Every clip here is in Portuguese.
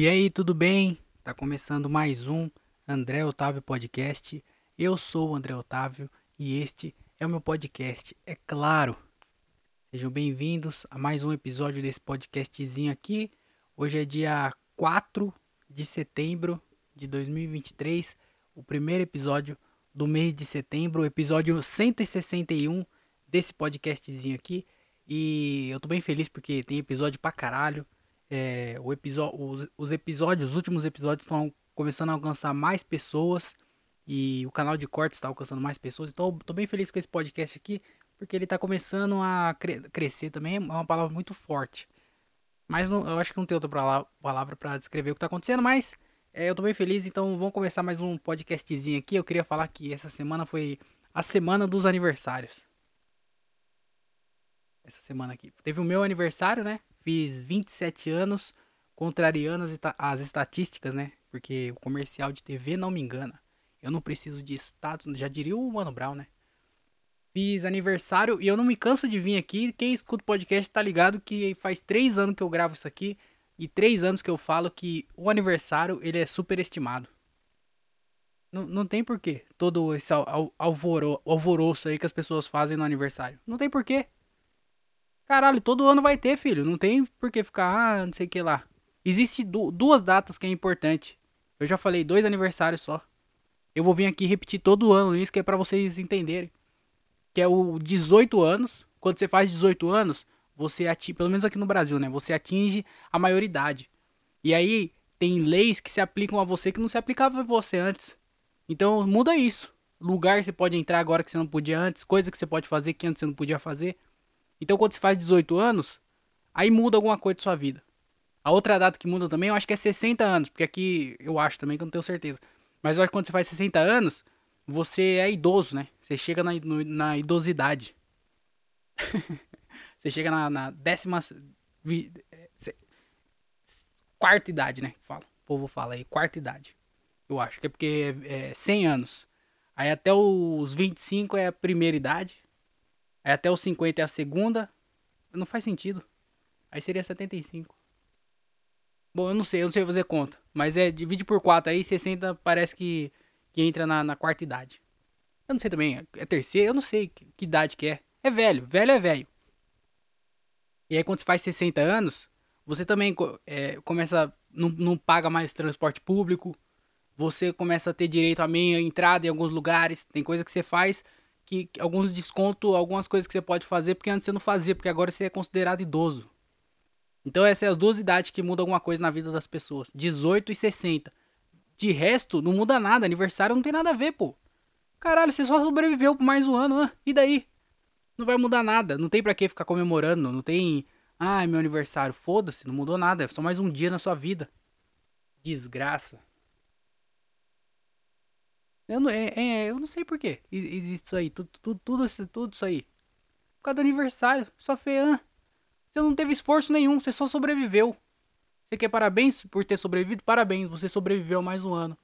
E aí, tudo bem? Tá começando mais um André Otávio Podcast. Eu sou o André Otávio e este é o meu podcast, é claro. Sejam bem-vindos a mais um episódio desse podcastzinho aqui. Hoje é dia 4 de setembro de 2023, o primeiro episódio do mês de setembro, o episódio 161 desse podcastzinho aqui. E eu tô bem feliz porque tem episódio pra caralho. É, os, os episódios, os últimos episódios estão começando a alcançar mais pessoas. E o canal de cortes está alcançando mais pessoas. Então tô bem feliz com esse podcast aqui. Porque ele tá começando a cre crescer também. É uma palavra muito forte. Mas não, eu acho que não tem outra palavra para descrever o que tá acontecendo. Mas é, eu tô bem feliz. Então vamos começar mais um podcastzinho aqui. Eu queria falar que essa semana foi a semana dos aniversários essa semana aqui. Teve o meu aniversário, né? Fiz 27 anos, contrariando as, as estatísticas, né? Porque o comercial de TV não me engana. Eu não preciso de status, já diria o Mano Brown, né? Fiz aniversário e eu não me canso de vir aqui. Quem escuta o podcast tá ligado que faz três anos que eu gravo isso aqui e três anos que eu falo que o aniversário ele é superestimado. Não, não tem porquê todo esse alvoro, alvoroço aí que as pessoas fazem no aniversário. Não tem porquê. Caralho, todo ano vai ter, filho. Não tem por que ficar, ah, não sei o que lá. Existe du duas datas que é importante. Eu já falei dois aniversários só. Eu vou vir aqui repetir todo ano isso que é para vocês entenderem. Que é o 18 anos. Quando você faz 18 anos, você atinge, pelo menos aqui no Brasil, né? Você atinge a maioridade. E aí tem leis que se aplicam a você que não se aplicava a você antes. Então muda isso. Lugar você pode entrar agora que você não podia antes, coisa que você pode fazer que antes você não podia fazer. Então quando você faz 18 anos, aí muda alguma coisa da sua vida. A outra data que muda também, eu acho que é 60 anos, porque aqui eu acho também que eu não tenho certeza. Mas eu acho que quando você faz 60 anos, você é idoso, né? Você chega na, no, na idosidade. você chega na, na décima. Vi, quarta idade, né? Fala. O povo fala aí, quarta idade. Eu acho que é porque é, é 100 anos. Aí até os 25 é a primeira idade. Aí até os 50 é a segunda. Não faz sentido. Aí seria 75. Bom, eu não sei, eu não sei fazer conta. Mas é, divide por 4 aí, 60 parece que, que entra na, na quarta idade. Eu não sei também, é terceira, eu não sei que, que idade que é. É velho, velho é velho. E aí quando você faz 60 anos, você também é, começa, não, não paga mais transporte público. Você começa a ter direito a meia entrada em alguns lugares. Tem coisa que você faz que alguns descontos, algumas coisas que você pode fazer porque antes você não fazia, porque agora você é considerado idoso. Então essas são as duas idades que mudam alguma coisa na vida das pessoas, 18 e 60. De resto, não muda nada, aniversário não tem nada a ver, pô. Caralho, você só sobreviveu por mais um ano, ah, e daí? Não vai mudar nada, não tem para que ficar comemorando, não tem, ah, meu aniversário, foda-se, não mudou nada, é só mais um dia na sua vida. Desgraça. Eu não, é, é, eu não sei porquê existe isso aí. Tudo, tudo, tudo, isso, tudo isso aí. Por causa do aniversário. Só feia. Você não teve esforço nenhum. Você só sobreviveu. Você quer parabéns por ter sobrevivido? Parabéns. Você sobreviveu mais um ano.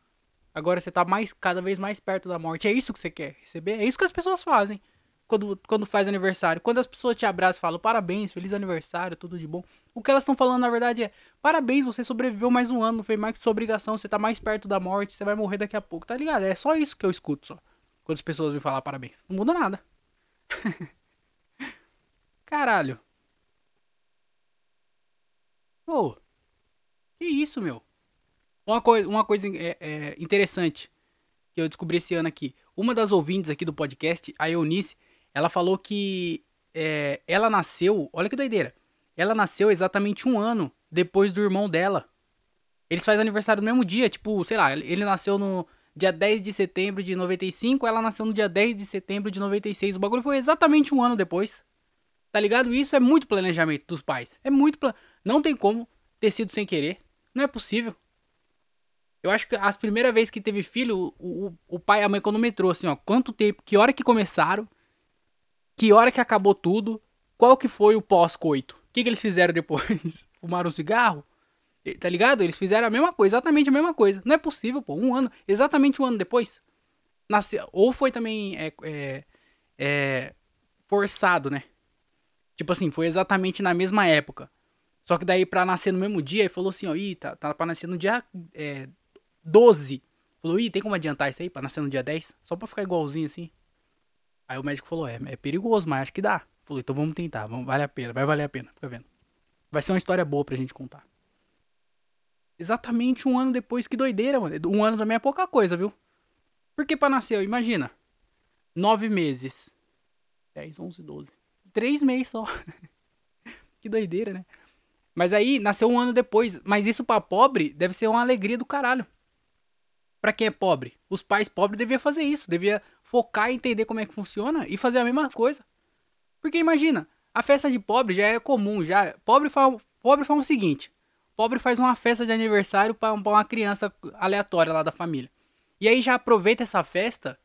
Agora você tá mais, cada vez mais perto da morte. É isso que você quer receber? É isso que as pessoas fazem quando, quando faz aniversário. Quando as pessoas te abraçam e falam parabéns, feliz aniversário, tudo de bom. O que elas estão falando na verdade é parabéns, você sobreviveu mais um ano, não fez mais que sua obrigação, você tá mais perto da morte, você vai morrer daqui a pouco, tá ligado? É só isso que eu escuto só. Quando as pessoas me falar parabéns. Não muda nada. Caralho. Ô. Oh, que isso, meu? Uma coisa, uma coisa é, é, interessante que eu descobri esse ano aqui. Uma das ouvintes aqui do podcast, a Eunice, ela falou que é, ela nasceu. Olha que doideira. Ela nasceu exatamente um ano depois do irmão dela. Eles fazem aniversário no mesmo dia, tipo, sei lá, ele nasceu no dia 10 de setembro de 95, ela nasceu no dia 10 de setembro de 96. O bagulho foi exatamente um ano depois. Tá ligado? Isso é muito planejamento dos pais. É muito. Plan... Não tem como ter sido sem querer. Não é possível. Eu acho que as primeiras vezes que teve filho, o, o, o pai e a mãe cronometrou assim, ó. Quanto tempo, que hora que começaram que hora que acabou tudo, qual que foi o pós-coito. O que, que eles fizeram depois? Fumaram um cigarro? Tá ligado? Eles fizeram a mesma coisa, exatamente a mesma coisa. Não é possível, pô. Um ano, exatamente um ano depois. Nasceu, ou foi também é, é, é, forçado, né? Tipo assim, foi exatamente na mesma época. Só que daí pra nascer no mesmo dia, ele falou assim, ó, ih, tá, tá pra nascer no dia é, 12. Falou, ih, tem como adiantar isso aí pra nascer no dia 10? Só pra ficar igualzinho assim. Aí o médico falou, é, é perigoso, mas acho que dá. Falou, então vamos tentar, vamos, vale a pena, vai valer a pena, fica vendo. Vai ser uma história boa pra gente contar. Exatamente um ano depois, que doideira, mano. Um ano também é pouca coisa, viu? Porque pra nascer, imagina. Nove meses. 10, 11, 12. Três meses só. que doideira, né? Mas aí nasceu um ano depois. Mas isso pra pobre deve ser uma alegria do caralho. Pra quem é pobre. Os pais pobres deviam fazer isso. Devia focar e entender como é que funciona e fazer a mesma coisa. Porque imagina, a festa de pobre já é comum. já Pobre faz, pobre faz o seguinte. Pobre faz uma festa de aniversário pra uma criança aleatória lá da família. E aí já aproveita essa festa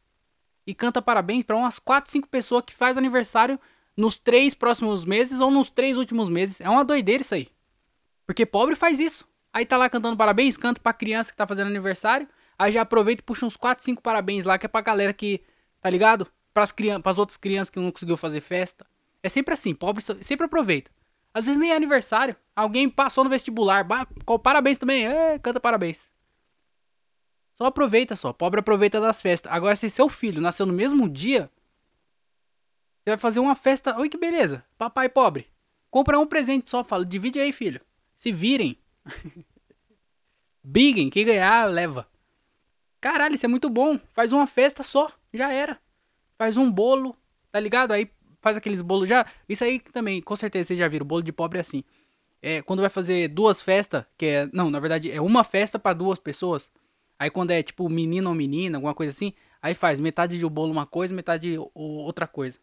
e canta parabéns para umas 4, 5 pessoas que faz aniversário nos três próximos meses ou nos três últimos meses. É uma doideira isso aí. Porque pobre faz isso. Aí tá lá cantando parabéns, canta pra criança que tá fazendo aniversário. Aí já aproveita e puxa uns 4, 5 parabéns lá, que é pra galera que, tá ligado? Pras, crianças, pras outras crianças que não conseguiu fazer festa. É sempre assim, pobre sempre aproveita. Às vezes nem é aniversário. Alguém passou no vestibular, parabéns também, é, canta parabéns. Só aproveita só. Pobre aproveita das festas. Agora, se seu filho nasceu no mesmo dia, você vai fazer uma festa. Oi, que beleza. Papai pobre. Compra um presente só. Fala, divide aí, filho. Se virem. Biguem. Quem ganhar, leva. Caralho, isso é muito bom. Faz uma festa só. Já era. Faz um bolo. Tá ligado? Aí faz aqueles bolos já. Isso aí também, com certeza vocês já viram. Bolo de pobre é assim. É, quando vai fazer duas festas, que é. Não, na verdade, é uma festa para duas pessoas. Aí quando é tipo menino ou menina, alguma coisa assim, aí faz metade de bolo uma coisa, metade outra coisa.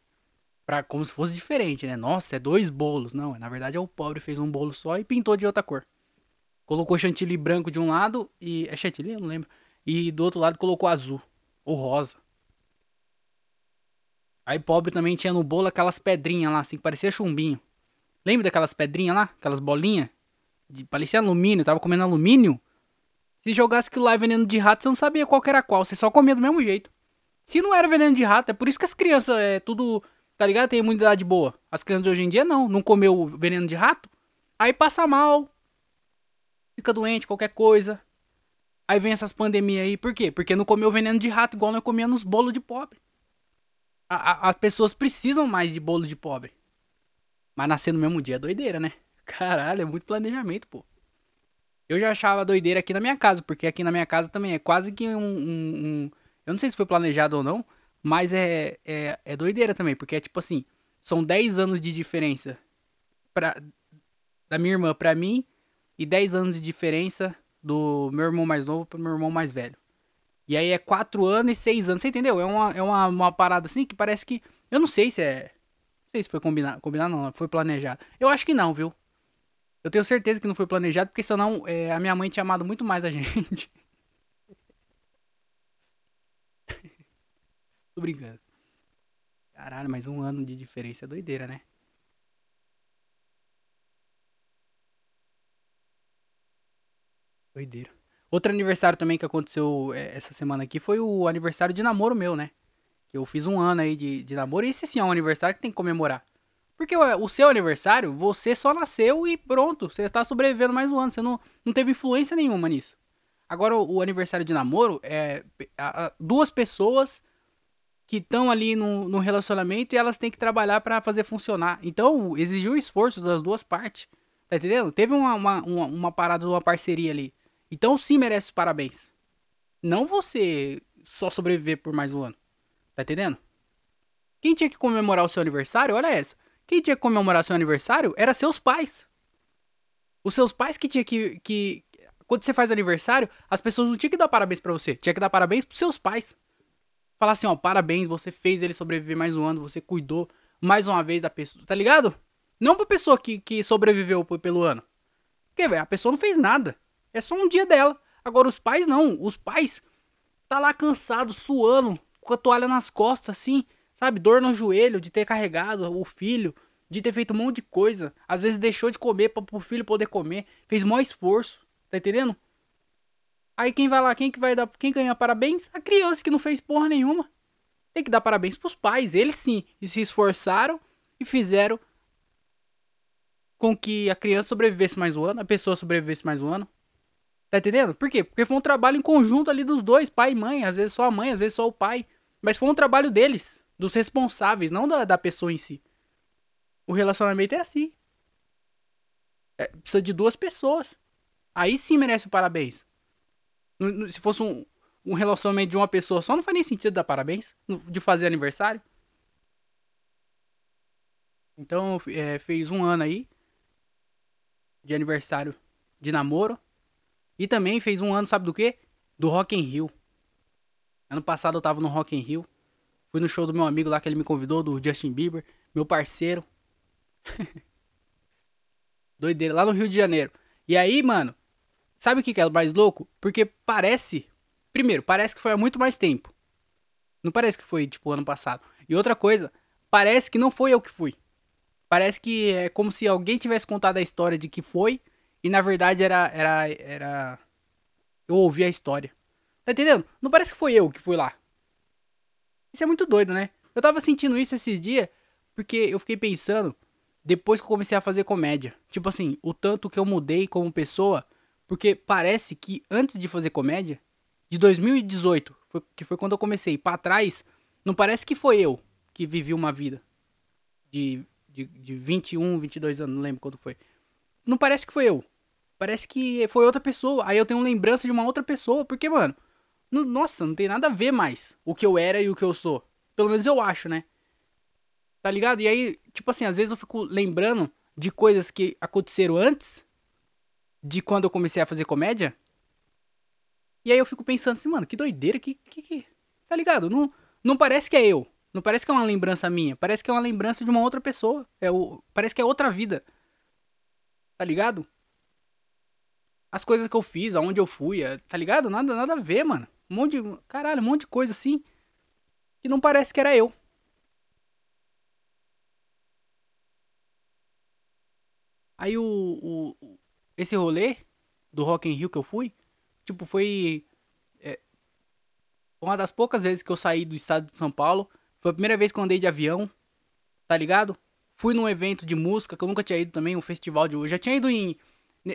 Pra, como se fosse diferente, né? Nossa, é dois bolos. Não, na verdade é o pobre fez um bolo só e pintou de outra cor. Colocou chantilly branco de um lado e. É chantilly? Eu não lembro. E do outro lado colocou azul. Ou rosa. Aí pobre também tinha no bolo aquelas pedrinhas lá, assim, que parecia chumbinho. Lembra daquelas pedrinhas lá? Aquelas bolinhas? De, parecia alumínio, tava comendo alumínio. Se jogasse aquilo lá veneno de rato, você não sabia qual era qual, você só comia do mesmo jeito. Se não era veneno de rato, é por isso que as crianças é tudo, tá ligado? Tem imunidade boa. As crianças de hoje em dia não, não comeu veneno de rato, aí passa mal, fica doente, qualquer coisa. Aí vem essas pandemias aí, por quê? Porque não comeu veneno de rato igual nós comíamos nos bolos de pobre. A, a, as pessoas precisam mais de bolo de pobre. Mas nascer no mesmo dia é doideira, né? Caralho, é muito planejamento, pô. Eu já achava doideira aqui na minha casa, porque aqui na minha casa também é quase que um. um, um eu não sei se foi planejado ou não, mas é, é, é doideira também, porque é tipo assim: são 10 anos de diferença pra, da minha irmã pra mim e 10 anos de diferença do meu irmão mais novo pro meu irmão mais velho. E aí é 4 anos e 6 anos, você entendeu? É uma, é uma, uma parada assim que parece que. Eu não sei se é. Não sei se foi combinado. Combinado não, foi planejado. Eu acho que não, viu? Eu tenho certeza que não foi planejado, porque senão é, a minha mãe tinha amado muito mais a gente. Tô brincando. Caralho, mas um ano de diferença é doideira, né? Doideira. Outro aniversário também que aconteceu é, essa semana aqui foi o aniversário de namoro meu, né? Eu fiz um ano aí de, de namoro. E esse sim é um aniversário que tem que comemorar. Porque o seu aniversário, você só nasceu e pronto. Você está sobrevivendo mais um ano. Você não, não teve influência nenhuma nisso. Agora, o, o aniversário de namoro é a, a, duas pessoas que estão ali no, no, relacionamento e elas têm que trabalhar para fazer funcionar. Então, exigiu esforço das duas partes. Tá entendendo? Teve uma, uma, uma, uma parada de uma parceria ali. Então, sim, merece parabéns. Não você só sobreviver por mais um ano. Tá entendendo? Quem tinha que comemorar o seu aniversário, olha essa. Quem tinha que comemorar seu aniversário era seus pais. Os seus pais que tinha que, que. Quando você faz aniversário, as pessoas não tinham que dar parabéns para você. Tinha que dar parabéns pros seus pais. Falar assim, ó, parabéns, você fez ele sobreviver mais um ano, você cuidou mais uma vez da pessoa, tá ligado? Não pra pessoa que, que sobreviveu pelo ano. Porque, velho, a pessoa não fez nada. É só um dia dela. Agora, os pais não. Os pais tá lá cansado, suando, com a toalha nas costas, assim. Sabe, dor no joelho de ter carregado o filho, de ter feito um monte de coisa. Às vezes deixou de comer para o filho poder comer. Fez maior esforço. Tá entendendo? Aí quem vai lá, quem que vai dar, quem ganha parabéns? A criança que não fez porra nenhuma. Tem que dar parabéns pros pais. Eles sim, e se esforçaram e fizeram com que a criança sobrevivesse mais um ano, a pessoa sobrevivesse mais um ano. Tá entendendo? Por quê? Porque foi um trabalho em conjunto ali dos dois, pai e mãe. Às vezes só a mãe, às vezes só o pai. Mas foi um trabalho deles, dos responsáveis, não da, da pessoa em si. O relacionamento é assim. É, precisa de duas pessoas. Aí sim merece o parabéns. Se fosse um, um relacionamento de uma pessoa só, não faz nem sentido dar parabéns. De fazer aniversário. Então, é, fez um ano aí. De aniversário de namoro. E também fez um ano, sabe do quê? Do Rock in Rio. Ano passado eu tava no Rock in Rio. Fui no show do meu amigo lá que ele me convidou, do Justin Bieber. Meu parceiro. Doideira, lá no Rio de Janeiro. E aí, mano, sabe o que é mais louco? Porque parece. Primeiro, parece que foi há muito mais tempo. Não parece que foi, tipo, ano passado. E outra coisa, parece que não foi eu que fui. Parece que é como se alguém tivesse contado a história de que foi e na verdade era. Era. era... Eu ouvi a história. Tá entendendo? Não parece que foi eu que fui lá. Isso é muito doido, né? Eu tava sentindo isso esses dias porque eu fiquei pensando depois que eu comecei a fazer comédia. Tipo assim, o tanto que eu mudei como pessoa. Porque parece que antes de fazer comédia, de 2018, foi, que foi quando eu comecei, para trás, não parece que foi eu que vivi uma vida de, de, de 21, 22 anos, não lembro quando foi. Não parece que foi eu. Parece que foi outra pessoa. Aí eu tenho lembrança de uma outra pessoa. Porque, mano, não, nossa, não tem nada a ver mais o que eu era e o que eu sou. Pelo menos eu acho, né? Tá ligado? E aí, tipo assim, às vezes eu fico lembrando de coisas que aconteceram antes de quando eu comecei a fazer comédia. E aí eu fico pensando assim, mano, que doideira, que. que, que... Tá ligado? Não, não parece que é eu. Não parece que é uma lembrança minha. Parece que é uma lembrança de uma outra pessoa. É o, parece que é outra vida. Tá ligado? As coisas que eu fiz, aonde eu fui, é, tá ligado? Nada, nada a ver, mano. Um monte de. Caralho, um monte de coisa assim. Que não parece que era eu. Aí o, o. esse rolê do Rock in Rio que eu fui, tipo, foi. É, uma das poucas vezes que eu saí do estado de São Paulo. Foi a primeira vez que eu andei de avião. Tá ligado? Fui num evento de música que eu nunca tinha ido também, um festival de. Eu já tinha ido em.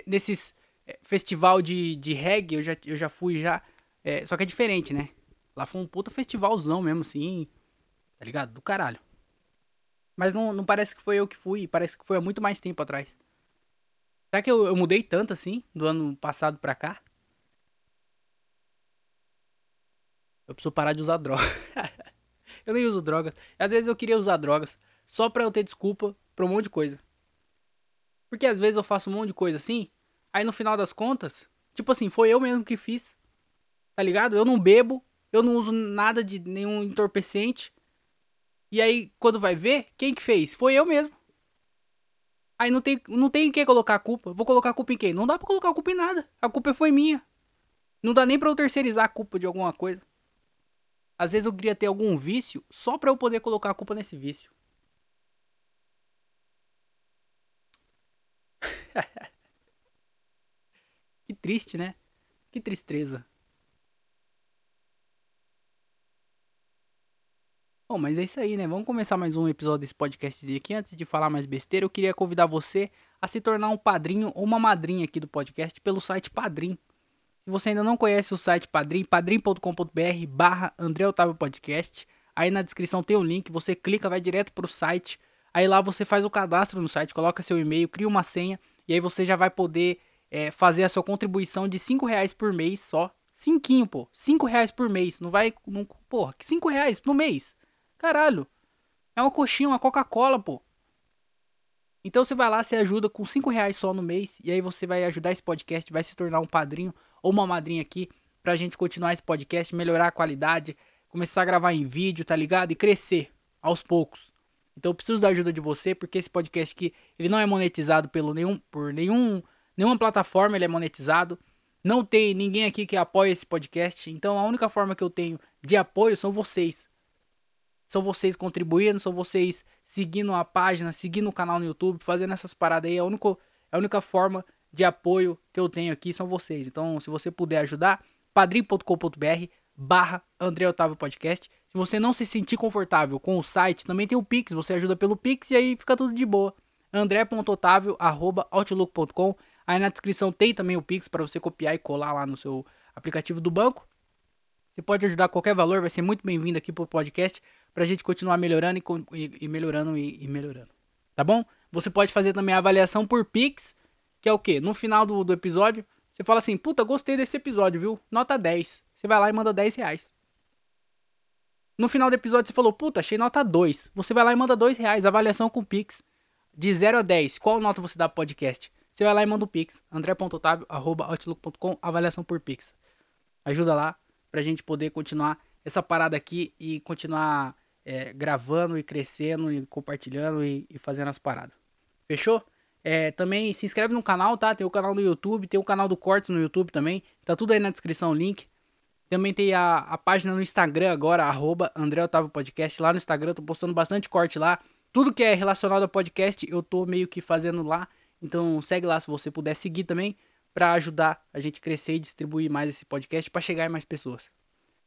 Nesses festival de, de reggae, eu já, eu já fui já. É, só que é diferente, né? Lá foi um puta festivalzão mesmo, assim. Tá ligado? Do caralho. Mas não, não parece que foi eu que fui, parece que foi há muito mais tempo atrás. Será que eu, eu mudei tanto assim, do ano passado pra cá? Eu preciso parar de usar droga. eu nem uso drogas. Às vezes eu queria usar drogas só pra eu ter desculpa pra um monte de coisa. Porque às vezes eu faço um monte de coisa assim Aí no final das contas, tipo assim, foi eu mesmo que fiz. Tá ligado? Eu não bebo, eu não uso nada de nenhum entorpecente. E aí, quando vai ver, quem que fez? Foi eu mesmo. Aí não tem, não tem em que colocar a culpa. Vou colocar a culpa em quem? Não dá pra colocar a culpa em nada. A culpa foi minha. Não dá nem pra eu terceirizar a culpa de alguma coisa. Às vezes eu queria ter algum vício só pra eu poder colocar a culpa nesse vício. Triste, né? Que tristeza. Bom, mas é isso aí, né? Vamos começar mais um episódio desse podcast aqui. Antes de falar mais besteira, eu queria convidar você a se tornar um padrinho ou uma madrinha aqui do podcast pelo site Padrim. Se você ainda não conhece o site Padrim, padrim.com.br barra André Otávio Podcast. Aí na descrição tem um link, você clica, vai direto pro site. Aí lá você faz o cadastro no site, coloca seu e-mail, cria uma senha e aí você já vai poder é, fazer a sua contribuição de 5 reais por mês só. Cinquinho, pô. 5 reais por mês. Não vai. Não, porra, 5 reais no mês. Caralho. É uma coxinha, uma Coca-Cola, pô. Então você vai lá, você ajuda com 5 reais só no mês. E aí você vai ajudar esse podcast, vai se tornar um padrinho ou uma madrinha aqui pra gente continuar esse podcast, melhorar a qualidade, começar a gravar em vídeo, tá ligado? E crescer aos poucos. Então eu preciso da ajuda de você, porque esse podcast aqui, ele não é monetizado pelo nenhum, por nenhum Nenhuma plataforma ele é monetizado. Não tem ninguém aqui que apoie esse podcast. Então a única forma que eu tenho de apoio são vocês. São vocês contribuindo, são vocês seguindo a página, seguindo o canal no YouTube, fazendo essas paradas aí. A única, a única forma de apoio que eu tenho aqui são vocês. Então, se você puder ajudar, padrim.com.br barra André Otávio Podcast. Se você não se sentir confortável com o site, também tem o Pix, você ajuda pelo Pix e aí fica tudo de boa. andré.otavio.outlook.com. Aí na descrição tem também o Pix para você copiar e colar lá no seu aplicativo do banco. Você pode ajudar qualquer valor, vai ser muito bem-vindo aqui pro podcast pra gente continuar melhorando e, e, melhorando e, e, melhorando. Tá bom? Você pode fazer também a avaliação por Pix, que é o quê? No final do, do episódio, você fala assim, puta, gostei desse episódio, viu? Nota 10. Você vai lá e manda 10 reais. No final do episódio você falou, puta, achei nota 2. Você vai lá e manda 2 reais, avaliação com Pix. De 0 a 10, qual nota você dá pro podcast? Você vai lá e manda o Pix. andré.otavio.outlook.com, avaliação por Pix. Ajuda lá pra gente poder continuar essa parada aqui e continuar é, gravando e crescendo e compartilhando e, e fazendo as paradas. Fechou? É, também se inscreve no canal, tá? Tem o canal do YouTube, tem o canal do Cortes no YouTube também. Tá tudo aí na descrição, o link. Também tem a, a página no Instagram agora, arroba André Otávio Podcast. Lá no Instagram tô postando bastante corte lá. Tudo que é relacionado ao podcast eu tô meio que fazendo lá. Então segue lá se você puder seguir também para ajudar a gente crescer e distribuir mais esse podcast para chegar em mais pessoas.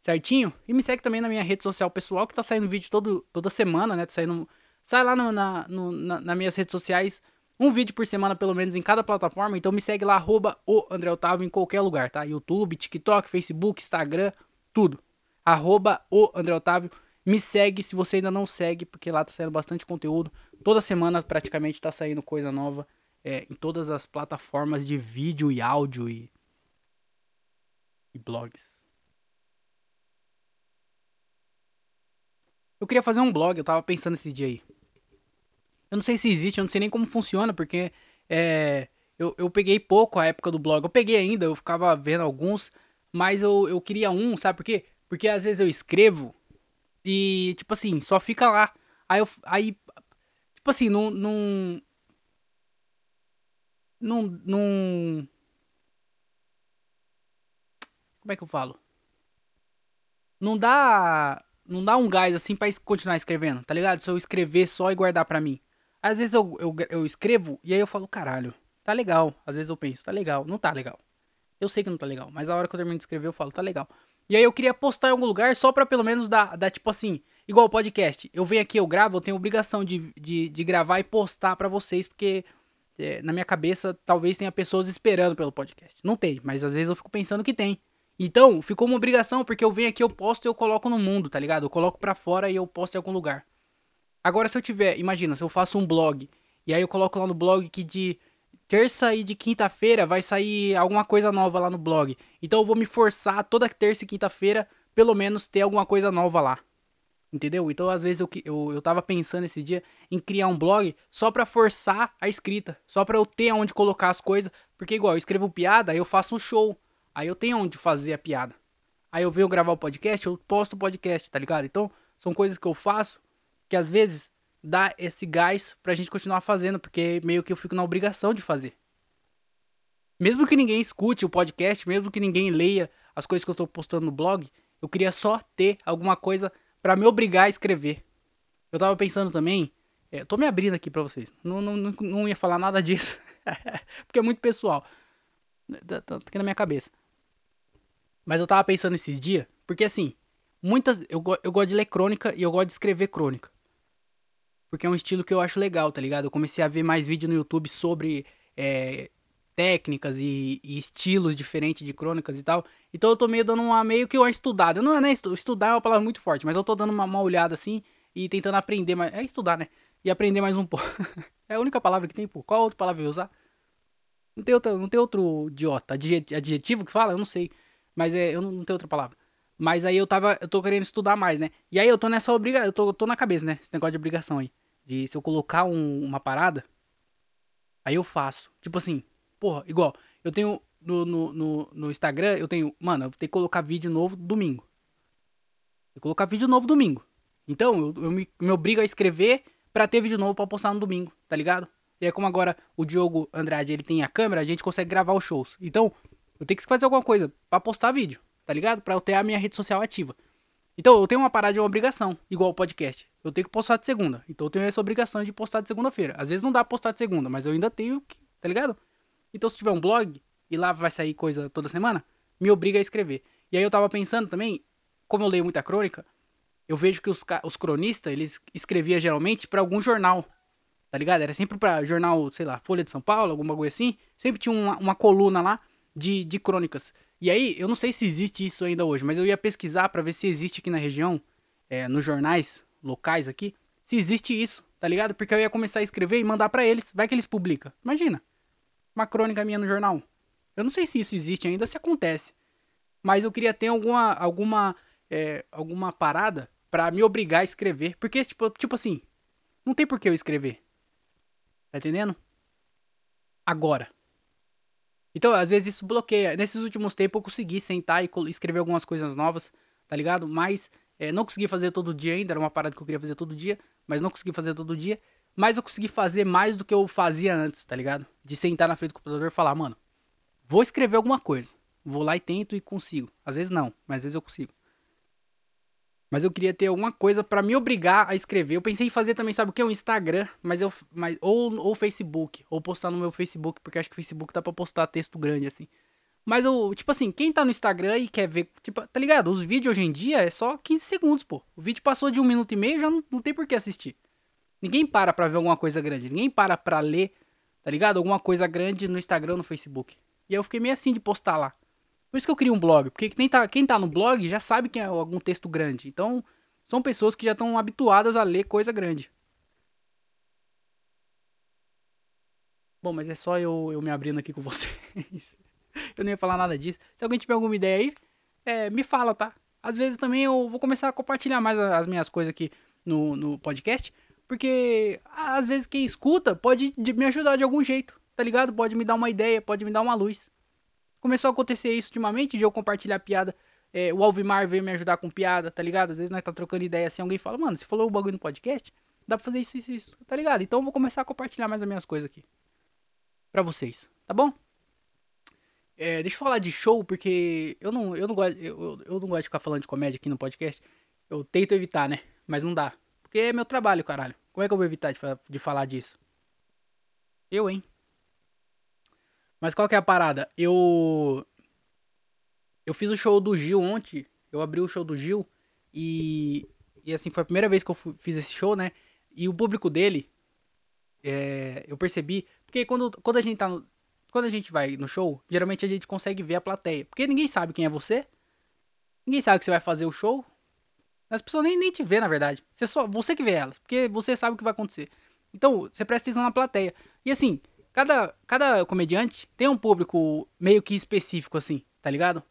Certinho? E me segue também na minha rede social pessoal que tá saindo vídeo todo, toda semana, né? Tá saindo, sai lá no, na, no, na, nas minhas redes sociais um vídeo por semana, pelo menos, em cada plataforma. Então me segue lá, arroba o André Otávio, em qualquer lugar, tá? YouTube, TikTok, Facebook, Instagram, tudo. Arroba o André Otávio. Me segue se você ainda não segue, porque lá tá saindo bastante conteúdo. Toda semana praticamente tá saindo coisa nova é, em todas as plataformas de vídeo e áudio e, e blogs. Eu queria fazer um blog, eu tava pensando esse dia aí. Eu não sei se existe, eu não sei nem como funciona, porque é, eu, eu peguei pouco a época do blog. Eu peguei ainda, eu ficava vendo alguns, mas eu, eu queria um, sabe por quê? Porque às vezes eu escrevo e, tipo assim, só fica lá. Aí eu. Aí. Tipo assim, não. Não. Não. não como é que eu falo? Não dá. Não dá um gás assim pra continuar escrevendo, tá ligado? Se eu escrever só e guardar pra mim. Às vezes eu, eu, eu escrevo e aí eu falo, caralho, tá legal. Às vezes eu penso, tá legal. Não tá legal. Eu sei que não tá legal, mas a hora que eu termino de escrever eu falo, tá legal. E aí eu queria postar em algum lugar só pra pelo menos dar, dar tipo assim, igual podcast. Eu venho aqui, eu gravo, eu tenho obrigação de, de, de gravar e postar pra vocês, porque é, na minha cabeça talvez tenha pessoas esperando pelo podcast. Não tem, mas às vezes eu fico pensando que tem. Então, ficou uma obrigação, porque eu venho aqui, eu posto e eu coloco no mundo, tá ligado? Eu coloco pra fora e eu posto em algum lugar. Agora, se eu tiver, imagina, se eu faço um blog, e aí eu coloco lá no blog que de terça e de quinta-feira vai sair alguma coisa nova lá no blog. Então eu vou me forçar toda terça e quinta-feira, pelo menos, ter alguma coisa nova lá. Entendeu? Então, às vezes, eu, eu, eu tava pensando esse dia em criar um blog só pra forçar a escrita. Só pra eu ter onde colocar as coisas. Porque, igual, eu escrevo piada, aí eu faço um show. Aí eu tenho onde fazer a piada. Aí eu venho gravar o podcast, eu posto o podcast, tá ligado? Então, são coisas que eu faço que às vezes dá esse gás pra gente continuar fazendo, porque meio que eu fico na obrigação de fazer. Mesmo que ninguém escute o podcast, mesmo que ninguém leia as coisas que eu tô postando no blog, eu queria só ter alguma coisa para me obrigar a escrever. Eu tava pensando também, é, tô me abrindo aqui pra vocês, não, não, não ia falar nada disso, porque é muito pessoal, tá, tá aqui na minha cabeça. Mas eu tava pensando esses dias, porque assim, muitas, eu, eu gosto de ler crônica e eu gosto de escrever crônica. Porque é um estilo que eu acho legal, tá ligado? Eu comecei a ver mais vídeo no YouTube sobre é, técnicas e, e, estilos diferentes de crônicas e tal. Então eu tô meio dando uma meio que uma estudada. Não é né, estudar é uma palavra muito forte, mas eu tô dando uma, uma olhada assim e tentando aprender mais. É estudar, né? E aprender mais um pouco. é a única palavra que tem, pô. Qual outra palavra eu usar? Não tem, outro, não tem outro idiota. Adjetivo que fala? Eu não sei. Mas é, eu não, não tenho outra palavra. Mas aí eu tava. Eu tô querendo estudar mais, né? E aí eu tô nessa obrigação. Eu tô, tô na cabeça, né? Esse negócio de obrigação aí. De se eu colocar um, uma parada, aí eu faço. Tipo assim, porra, igual, eu tenho no, no, no, no Instagram, eu tenho, mano, eu tenho que colocar vídeo novo domingo. Eu colocar vídeo novo domingo. Então, eu, eu me, me obrigo a escrever pra ter vídeo novo pra postar no domingo, tá ligado? E aí, como agora o Diogo Andrade ele tem a câmera, a gente consegue gravar os shows. Então, eu tenho que fazer alguma coisa pra postar vídeo, tá ligado? Pra eu ter a minha rede social ativa. Então, eu tenho uma parada de uma obrigação, igual o podcast. Eu tenho que postar de segunda. Então, eu tenho essa obrigação de postar de segunda-feira. Às vezes não dá pra postar de segunda, mas eu ainda tenho que, tá ligado? Então, se tiver um blog e lá vai sair coisa toda semana, me obriga a escrever. E aí eu tava pensando também, como eu leio muita crônica, eu vejo que os, os cronistas, eles escreviam geralmente para algum jornal, tá ligado? Era sempre pra jornal, sei lá, Folha de São Paulo, alguma coisa assim. Sempre tinha uma, uma coluna lá de, de crônicas. E aí, eu não sei se existe isso ainda hoje, mas eu ia pesquisar para ver se existe aqui na região, é, nos jornais locais aqui, se existe isso, tá ligado? Porque eu ia começar a escrever e mandar para eles. Vai que eles publicam. Imagina. Uma crônica minha no jornal. Eu não sei se isso existe ainda, se acontece. Mas eu queria ter alguma, alguma, é, alguma parada para me obrigar a escrever. Porque, tipo, tipo assim, não tem por que eu escrever. Tá entendendo? Agora. Então, às vezes isso bloqueia. Nesses últimos tempos eu consegui sentar e escrever algumas coisas novas, tá ligado? Mas é, não consegui fazer todo dia ainda, era uma parada que eu queria fazer todo dia, mas não consegui fazer todo dia. Mas eu consegui fazer mais do que eu fazia antes, tá ligado? De sentar na frente do computador e falar, mano, vou escrever alguma coisa. Vou lá e tento e consigo. Às vezes não, mas às vezes eu consigo. Mas eu queria ter alguma coisa para me obrigar a escrever. Eu pensei em fazer também, sabe o que? Um Instagram, mas eu. Mas, ou, ou Facebook. Ou postar no meu Facebook, porque acho que o Facebook dá pra postar texto grande assim. Mas eu, tipo assim, quem tá no Instagram e quer ver, tipo, tá ligado? Os vídeos hoje em dia é só 15 segundos, pô. O vídeo passou de um minuto e meio, já não, não tem por que assistir. Ninguém para pra ver alguma coisa grande. Ninguém para pra ler, tá ligado? Alguma coisa grande no Instagram no Facebook. E aí eu fiquei meio assim de postar lá. Por isso que eu queria um blog, porque quem tá, quem tá no blog já sabe que é algum texto grande. Então, são pessoas que já estão habituadas a ler coisa grande. Bom, mas é só eu, eu me abrindo aqui com vocês. eu não ia falar nada disso. Se alguém tiver alguma ideia aí, é, me fala, tá? Às vezes também eu vou começar a compartilhar mais as minhas coisas aqui no, no podcast. Porque às vezes quem escuta pode me ajudar de algum jeito, tá ligado? Pode me dar uma ideia, pode me dar uma luz. Começou a acontecer isso ultimamente, de eu compartilhar piada. É, o Alvimar veio me ajudar com piada, tá ligado? Às vezes nós tá trocando ideia assim, alguém fala, mano, você falou o bagulho no podcast? Dá pra fazer isso, isso, isso, tá ligado? Então eu vou começar a compartilhar mais as minhas coisas aqui. Pra vocês, tá bom? É, deixa eu falar de show, porque eu não, eu, não gosto, eu, eu não gosto de ficar falando de comédia aqui no podcast. Eu tento evitar, né? Mas não dá. Porque é meu trabalho, caralho. Como é que eu vou evitar de, de falar disso? Eu, hein? Mas qual que é a parada? Eu. Eu fiz o show do Gil ontem. Eu abri o show do Gil. E. E assim, foi a primeira vez que eu fiz esse show, né? E o público dele. É, eu percebi. Porque quando, quando a gente tá. No, quando a gente vai no show, geralmente a gente consegue ver a plateia. Porque ninguém sabe quem é você. Ninguém sabe que você vai fazer o show. As pessoas nem, nem te vê, na verdade. Você só você que vê elas. Porque você sabe o que vai acontecer. Então, você presta atenção na plateia. E assim, Cada, cada comediante tem um público meio que específico, assim, tá ligado?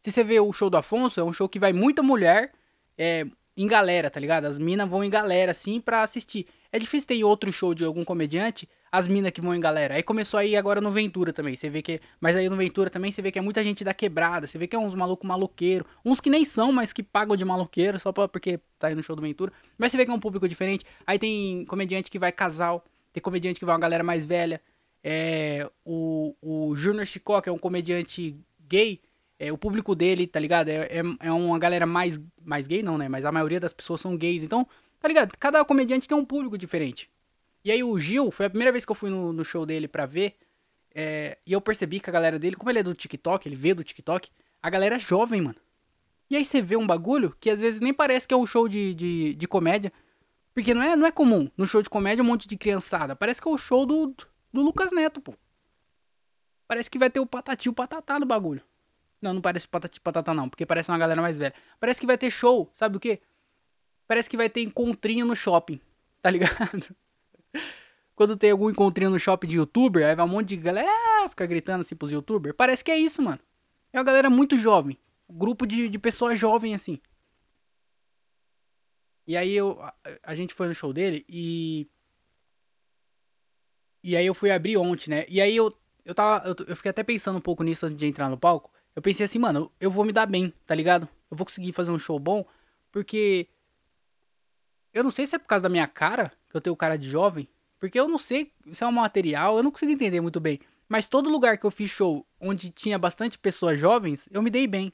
Se você vê o show do Afonso, é um show que vai muita mulher é, em galera, tá ligado? As minas vão em galera, assim, pra assistir. É difícil ter outro show de algum comediante, as minas que vão em galera. Aí começou aí agora no Ventura também. Você vê que. Mas aí no Ventura também você vê que é muita gente da quebrada. Você vê que é uns malucos maloqueiro. Uns que nem são, mas que pagam de maloqueiro só pra, porque tá aí no show do Ventura. Mas você vê que é um público diferente. Aí tem comediante que vai casal. Tem comediante que vai uma galera mais velha. É, o, o Junior Chicó, que é um comediante gay, é, o público dele, tá ligado? É, é, é, uma galera mais, mais gay, não, né? Mas a maioria das pessoas são gays. Então, tá ligado? Cada comediante tem um público diferente. E aí o Gil, foi a primeira vez que eu fui no, no show dele pra ver. É, e eu percebi que a galera dele, como ele é do TikTok, ele vê do TikTok, a galera é jovem, mano. E aí você vê um bagulho que às vezes nem parece que é um show de, de, de comédia. Porque não é, não é comum no show de comédia um monte de criançada. Parece que é o show do, do Lucas Neto, pô. Parece que vai ter o patati o patatá no bagulho. Não, não parece patati patatá não, porque parece uma galera mais velha. Parece que vai ter show, sabe o quê? Parece que vai ter encontrinho no shopping, tá ligado? Quando tem algum encontrinho no shopping de youtuber, aí vai um monte de galera ah, fica gritando assim pros youtubers. Parece que é isso, mano. É uma galera muito jovem. Um grupo de, de pessoas jovens, assim. E aí eu, a, a gente foi no show dele e e aí eu fui abrir ontem, né? E aí eu, eu tava. Eu, eu, fiquei até pensando um pouco nisso antes de entrar no palco. Eu pensei assim, mano, eu vou me dar bem, tá ligado? Eu vou conseguir fazer um show bom, porque. Eu não sei se é por causa da minha cara, que eu tenho cara de jovem, porque eu não sei se é um material, eu não consigo entender muito bem. Mas todo lugar que eu fiz show onde tinha bastante pessoas jovens, eu me dei bem.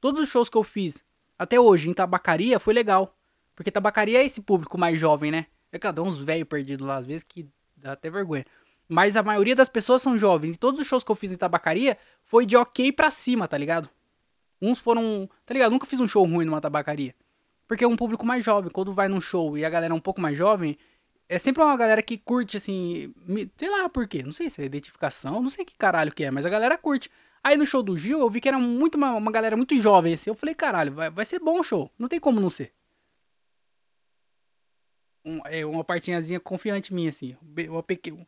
Todos os shows que eu fiz até hoje em tabacaria foi legal. Porque tabacaria é esse público mais jovem, né? É cada uns velho perdido lá, às vezes, que dá até vergonha. Mas a maioria das pessoas são jovens. E todos os shows que eu fiz em tabacaria foi de ok pra cima, tá ligado? Uns foram. Tá ligado? Nunca fiz um show ruim numa tabacaria. Porque é um público mais jovem. Quando vai num show e a galera é um pouco mais jovem, é sempre uma galera que curte, assim, sei lá por quê, não sei se é identificação, não sei que caralho que é, mas a galera curte. Aí no show do Gil eu vi que era muito uma, uma galera muito jovem, assim, eu falei, caralho, vai, vai ser bom o show, não tem como não ser. Um- é uma partinhazinha confiante minha, assim, uma pequena...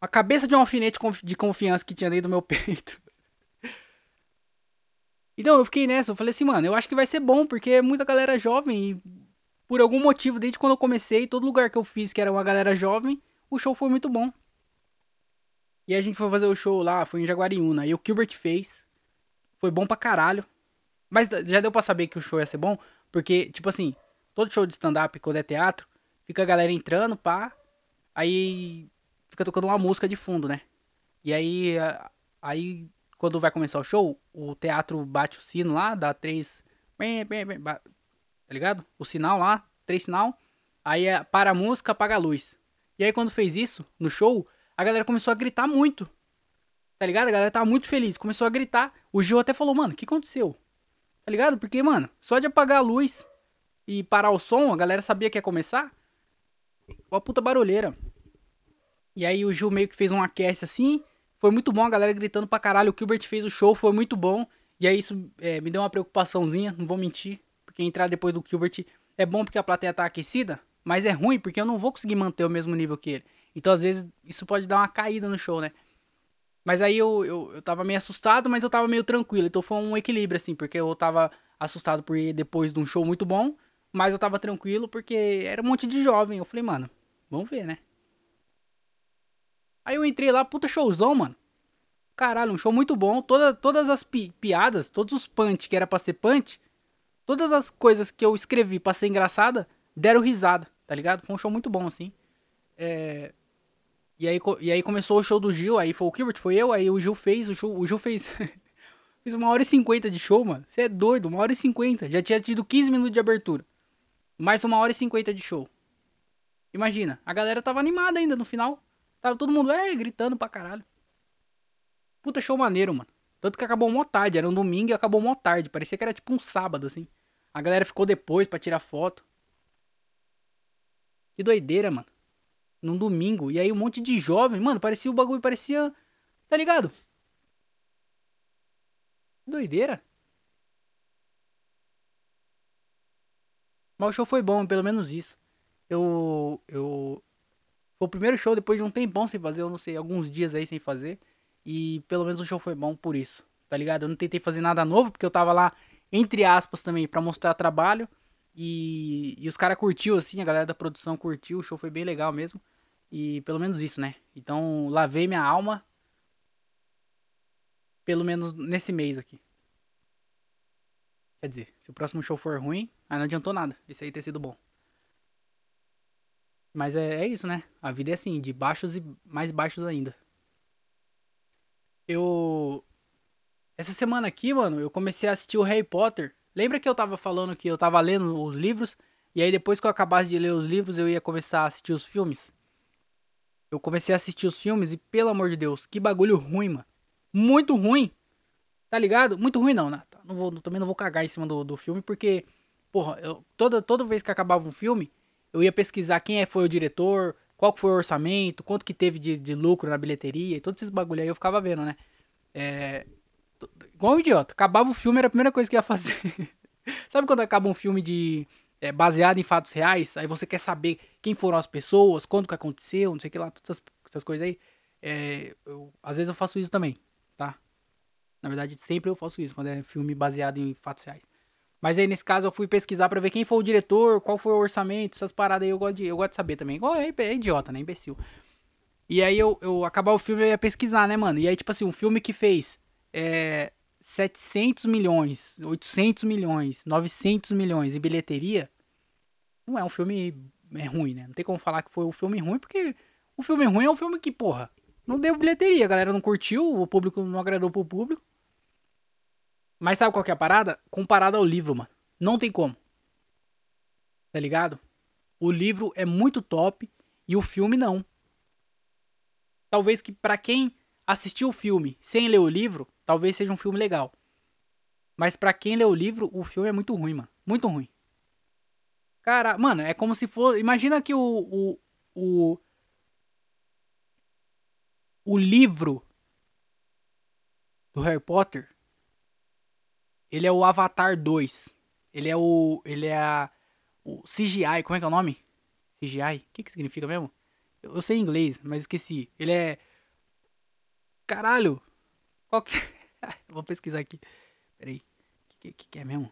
Uma cabeça de um alfinete de confiança que tinha dentro do meu peito. Então eu fiquei nessa, eu falei assim, mano, eu acho que vai ser bom, porque é muita galera jovem e por algum motivo, desde quando eu comecei, todo lugar que eu fiz que era uma galera jovem, o show foi muito bom. E a gente foi fazer o show lá, foi em Jaguariúna, e o Gilbert fez. Foi bom pra caralho. Mas já deu pra saber que o show ia ser bom, porque, tipo assim, todo show de stand-up, quando é teatro, fica a galera entrando, pá, aí fica tocando uma música de fundo, né? E aí, aí quando vai começar o show, o teatro bate o sino lá, dá três. Tá ligado? O sinal lá, três sinal. Aí é, para a música, apaga a luz. E aí quando fez isso, no show, a galera começou a gritar muito. Tá ligado? A galera tava muito feliz, começou a gritar. O Gil até falou, mano, o que aconteceu? Tá ligado? Porque, mano, só de apagar a luz e parar o som, a galera sabia que ia começar. Uma puta barulheira. E aí o Gil meio que fez um aquece assim. Foi muito bom, a galera gritando pra caralho. O Gilbert fez o show, foi muito bom. E aí isso é, me deu uma preocupaçãozinha, não vou mentir. Porque entrar depois do Gilbert é bom porque a plateia tá aquecida, mas é ruim porque eu não vou conseguir manter o mesmo nível que ele. Então às vezes isso pode dar uma caída no show, né? Mas aí eu, eu, eu tava meio assustado, mas eu tava meio tranquilo. Então foi um equilíbrio, assim, porque eu tava assustado por ir depois de um show muito bom, mas eu tava tranquilo porque era um monte de jovem. Eu falei, mano, vamos ver, né? Aí eu entrei lá, puta showzão, mano. Caralho, um show muito bom. Toda, todas as pi- piadas, todos os punch que era pra ser punch, todas as coisas que eu escrevi pra ser engraçada, deram risada, tá ligado? Foi um show muito bom, assim. É... E, aí, e aí começou o show do Gil, aí foi o Gilbert, foi eu, aí o Gil fez, o, show, o Gil fez... fez uma hora e cinquenta de show, mano. Você é doido, uma hora e cinquenta. Já tinha tido 15 minutos de abertura. Mais uma hora e cinquenta de show. Imagina, a galera tava animada ainda no final. Tava todo mundo, é, gritando pra caralho. Puta show maneiro, mano. Tanto que acabou mó tarde, era um domingo e acabou mó tarde. Parecia que era tipo um sábado, assim. A galera ficou depois pra tirar foto. Que doideira, mano. Num domingo. E aí um monte de jovem, mano, parecia o bagulho, parecia. Tá ligado? Doideira. Mas o show foi bom, pelo menos isso. Eu. Eu. Foi o primeiro show depois de um tempão sem fazer, eu não sei, alguns dias aí sem fazer. E pelo menos o show foi bom por isso, tá ligado? Eu não tentei fazer nada novo, porque eu tava lá, entre aspas, também, pra mostrar trabalho. E, e os caras curtiu, assim, a galera da produção curtiu, o show foi bem legal mesmo. E pelo menos isso, né? Então, lavei minha alma. Pelo menos nesse mês aqui. Quer dizer, se o próximo show for ruim, aí não adiantou nada. Esse aí ter sido bom. Mas é, é isso, né? A vida é assim, de baixos e mais baixos ainda. Eu. Essa semana aqui, mano, eu comecei a assistir o Harry Potter. Lembra que eu tava falando que eu tava lendo os livros? E aí depois que eu acabasse de ler os livros, eu ia começar a assistir os filmes? Eu comecei a assistir os filmes e, pelo amor de Deus, que bagulho ruim, mano. Muito ruim. Tá ligado? Muito ruim não, né? Não vou, também não vou cagar em cima do, do filme, porque, porra, eu, toda, toda vez que acabava um filme, eu ia pesquisar quem é, foi o diretor, qual foi o orçamento, quanto que teve de, de lucro na bilheteria, e todos esses bagulho aí eu ficava vendo, né? É, igual um idiota. Acabava o filme, era a primeira coisa que eu ia fazer. Sabe quando acaba um filme de é, baseado em fatos reais? Aí você quer saber quem foram as pessoas, quando que aconteceu, não sei o que lá, todas essas, essas coisas aí. É, eu- às vezes eu faço isso também, tá? Na verdade, sempre eu faço isso, quando é filme baseado em fatos reais. Mas aí, nesse caso, eu fui pesquisar pra ver quem foi o diretor, qual foi o orçamento, essas paradas aí eu gosto de, eu gosto de saber também. Igual é, é idiota, né? Imbecil. E aí, eu, eu acabar o filme, eu ia pesquisar, né, mano? E aí, tipo assim, um filme que fez é, 700 milhões, 800 milhões, 900 milhões em bilheteria, não é um filme é ruim, né? Não tem como falar que foi um filme ruim, porque o filme ruim é um filme que, porra, não deu bilheteria, a galera não curtiu, o público não agradou pro público. Mas sabe qual que é a parada? Comparado ao livro, mano. Não tem como. Tá ligado? O livro é muito top e o filme não. Talvez que pra quem assistiu o filme sem ler o livro, talvez seja um filme legal. Mas pra quem lê o livro, o filme é muito ruim, mano. Muito ruim. Cara, mano, é como se fosse. Imagina que o, o, o. O livro do Harry Potter. Ele é o Avatar 2. Ele é o. Ele é a. O CGI, como é que é o nome? CGI? O que, que significa mesmo? Eu, eu sei inglês, mas esqueci. Ele é. Caralho! Qual que. Vou pesquisar aqui. Peraí. O que, que, que é mesmo?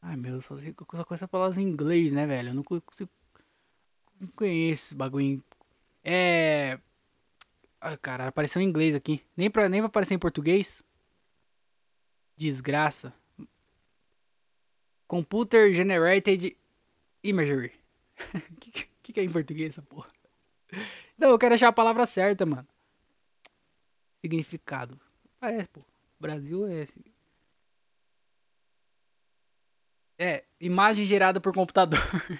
Ai meu, eu só, sei, só conheço a palavra em inglês, né, velho? Eu não consigo. Não conheço esse bagulho. É. Ai, caralho, apareceu em inglês aqui. Nem pra, nem pra aparecer em português. Desgraça. Computer Generated Imagery. O que, que, que é em português essa porra? Não, eu quero achar a palavra certa, mano. Significado. Parece, pô. Brasil é. É, imagem gerada por computador.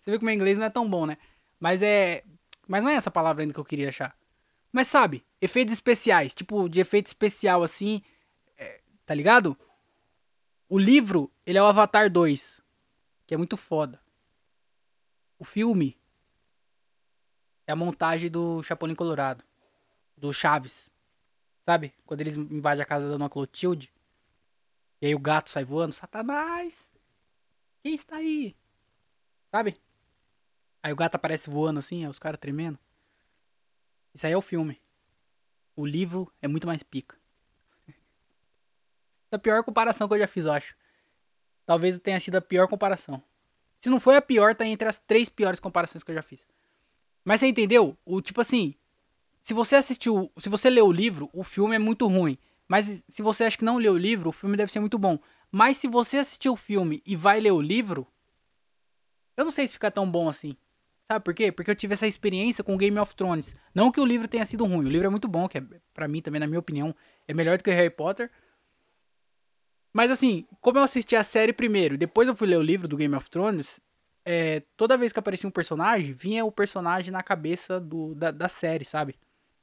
Você vê como o inglês não é tão bom, né? Mas é. Mas não é essa palavra ainda que eu queria achar. Mas sabe, efeitos especiais, tipo de efeito especial assim, tá ligado? O livro, ele é o Avatar 2, que é muito foda. O filme é a montagem do Chapolin Colorado, do Chaves. Sabe? Quando eles invadem a casa da Dona Clotilde. E aí o gato sai voando, Satanás! Quem está aí? Sabe? Aí o gato aparece voando assim, os caras tremendo. Isso aí é o filme. O livro é muito mais pica. A pior comparação que eu já fiz, eu acho. Talvez tenha sido a pior comparação. Se não foi a pior, tá entre as três piores comparações que eu já fiz. Mas você entendeu? O tipo assim, se você assistiu, se você leu o livro, o filme é muito ruim. Mas se você acha que não leu o livro, o filme deve ser muito bom. Mas se você assistiu o filme e vai ler o livro, eu não sei se fica tão bom assim. Sabe por quê? Porque eu tive essa experiência com Game of Thrones. Não que o livro tenha sido ruim, o livro é muito bom, que é, para mim também, na minha opinião, é melhor do que Harry Potter. Mas assim, como eu assisti a série primeiro, depois eu fui ler o livro do Game of Thrones, é, toda vez que aparecia um personagem, vinha o personagem na cabeça do, da, da série, sabe?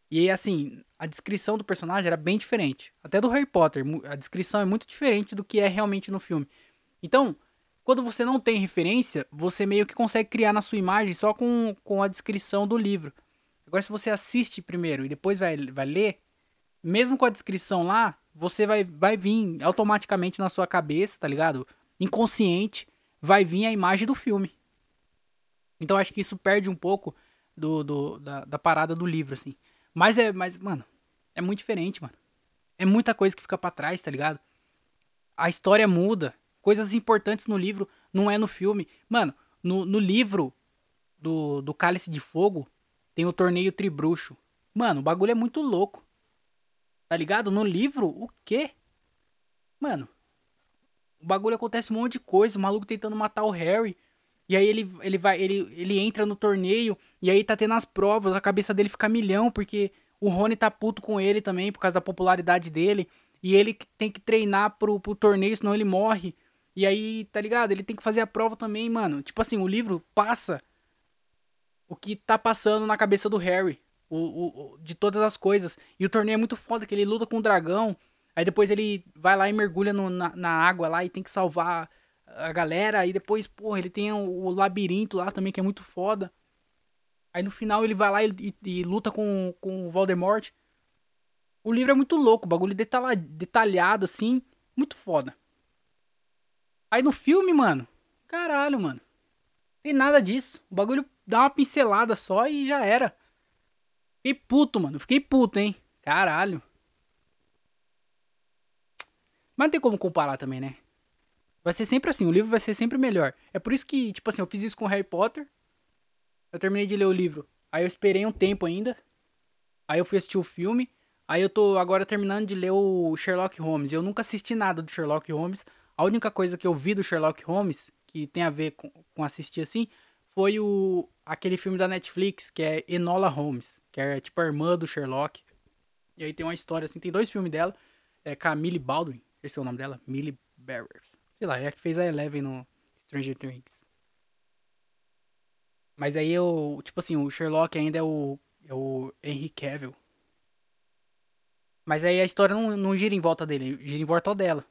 E assim, a descrição do personagem era bem diferente. Até do Harry Potter, a descrição é muito diferente do que é realmente no filme. Então, quando você não tem referência, você meio que consegue criar na sua imagem só com, com a descrição do livro. Agora, se você assiste primeiro e depois vai, vai ler, mesmo com a descrição lá, você vai, vai vir automaticamente na sua cabeça, tá ligado? Inconsciente, vai vir a imagem do filme. Então, acho que isso perde um pouco do, do da, da parada do livro, assim. Mas é, mas, mano, é muito diferente, mano. É muita coisa que fica para trás, tá ligado? A história muda, coisas importantes no livro, não é no filme. Mano, no, no livro do, do Cálice de Fogo, tem o torneio Tribruxo. Mano, o bagulho é muito louco. Tá ligado? No livro, o quê? Mano, o bagulho acontece um monte de coisa, o maluco tentando matar o Harry. E aí ele, ele vai, ele, ele entra no torneio, e aí tá tendo as provas, a cabeça dele fica milhão, porque o Rony tá puto com ele também, por causa da popularidade dele. E ele tem que treinar pro, pro torneio, senão ele morre. E aí, tá ligado? Ele tem que fazer a prova também, mano. Tipo assim, o livro passa o que tá passando na cabeça do Harry. O, o, de todas as coisas. E o torneio é muito foda, que ele luta com o dragão. Aí depois ele vai lá e mergulha no, na, na, água lá e tem que salvar a galera. Aí depois, porra, ele tem o, labirinto lá também, que é muito foda. Aí no final ele vai lá e, e, e luta com, com o Voldemort. O livro é muito louco, o bagulho detalhado assim, muito foda. Aí no filme, mano, caralho, mano. Tem nada disso. O bagulho dá uma pincelada só e já era. Fiquei puto, mano. Fiquei puto, hein? Caralho. Mas não tem como comparar também, né? Vai ser sempre assim, o livro vai ser sempre melhor. É por isso que, tipo assim, eu fiz isso com Harry Potter. Eu terminei de ler o livro. Aí eu esperei um tempo ainda. Aí eu fui assistir o filme. Aí eu tô agora terminando de ler o Sherlock Holmes. Eu nunca assisti nada do Sherlock Holmes. A única coisa que eu vi do Sherlock Holmes, que tem a ver com, com assistir assim, foi o aquele filme da Netflix, que é Enola Holmes, que é tipo a irmã do Sherlock. E aí tem uma história assim, tem dois filmes dela, é Camille Baldwin, esse é o nome dela, Millie Barrers. Sei lá, é a que fez a Eleven no Stranger Things. Mas aí eu, tipo assim, o Sherlock ainda é o é o Henry Cavill. Mas aí a história não, não gira em volta dele, gira em volta dela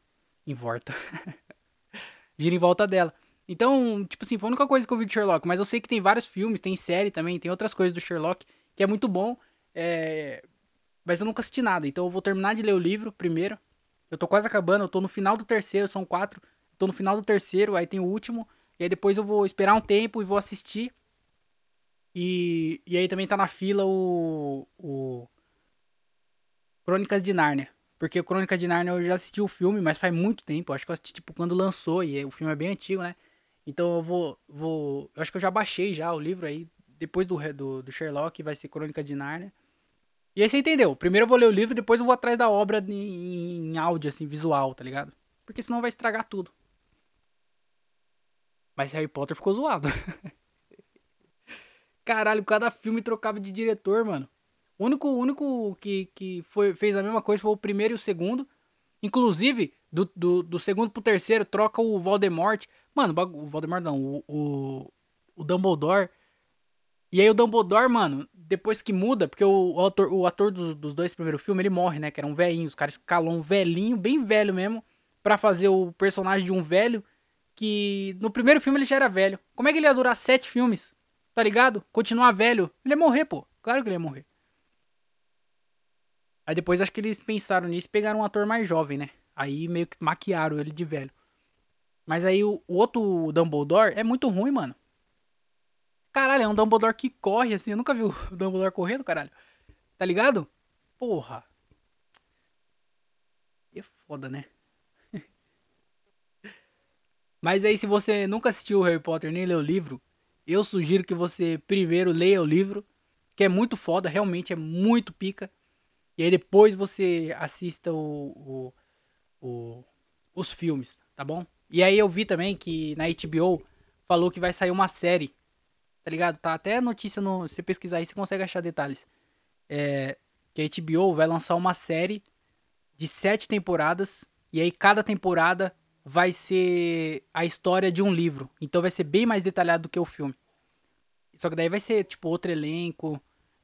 em volta. Gira em volta dela. Então, tipo assim, foi a única coisa que eu vi de Sherlock. Mas eu sei que tem vários filmes, tem série também, tem outras coisas do Sherlock, que é muito bom. É... Mas eu nunca assisti nada. Então eu vou terminar de ler o livro primeiro. Eu tô quase acabando, eu tô no final do terceiro, são quatro. Tô no final do terceiro, aí tem o último. E aí depois eu vou esperar um tempo e vou assistir. E, e aí também tá na fila o, o Crônicas de Nárnia. Porque o Crônicas de Nárnia eu já assisti o filme, mas faz muito tempo. acho que eu assisti tipo quando lançou e o filme é bem antigo, né? Então eu vou, vou. Eu acho que eu já baixei já o livro aí. Depois do, do, do Sherlock vai ser Crônica de Nárnia. E aí você entendeu? Primeiro eu vou ler o livro, depois eu vou atrás da obra em, em áudio, assim, visual, tá ligado? Porque senão vai estragar tudo. Mas Harry Potter ficou zoado. Caralho, cada filme trocava de diretor, mano. O único, único que, que foi, fez a mesma coisa foi o primeiro e o segundo. Inclusive, do, do, do segundo pro terceiro, troca o Voldemort. Mano, o Voldemort não, o, o, o Dumbledore. E aí o Dumbledore, mano, depois que muda, porque o, o ator, o ator dos, dos dois primeiros filmes, ele morre, né? Que era um velhinho. Os caras escalou um velhinho, bem velho mesmo, para fazer o personagem de um velho que no primeiro filme ele já era velho. Como é que ele ia durar sete filmes? Tá ligado? Continuar velho. Ele ia morrer, pô. Claro que ele ia morrer. Aí depois acho que eles pensaram nisso e pegaram um ator mais jovem, né? Aí meio que maquiaram ele de velho. Mas aí o, o outro Dumbledore é muito ruim, mano. Caralho, é um Dumbledore que corre assim. Eu nunca vi o Dumbledore correndo, caralho. Tá ligado? Porra. É foda, né? Mas aí, se você nunca assistiu Harry Potter nem leu o livro, eu sugiro que você primeiro leia o livro, que é muito foda, realmente é muito pica. E aí depois você assista o, o, o, os filmes, tá bom? E aí eu vi também que na HBO falou que vai sair uma série, tá ligado? Tá até notícia no. Se você pesquisar aí, você consegue achar detalhes. É, que a HBO vai lançar uma série de sete temporadas. E aí cada temporada vai ser a história de um livro. Então vai ser bem mais detalhado do que o filme. Só que daí vai ser, tipo, outro elenco.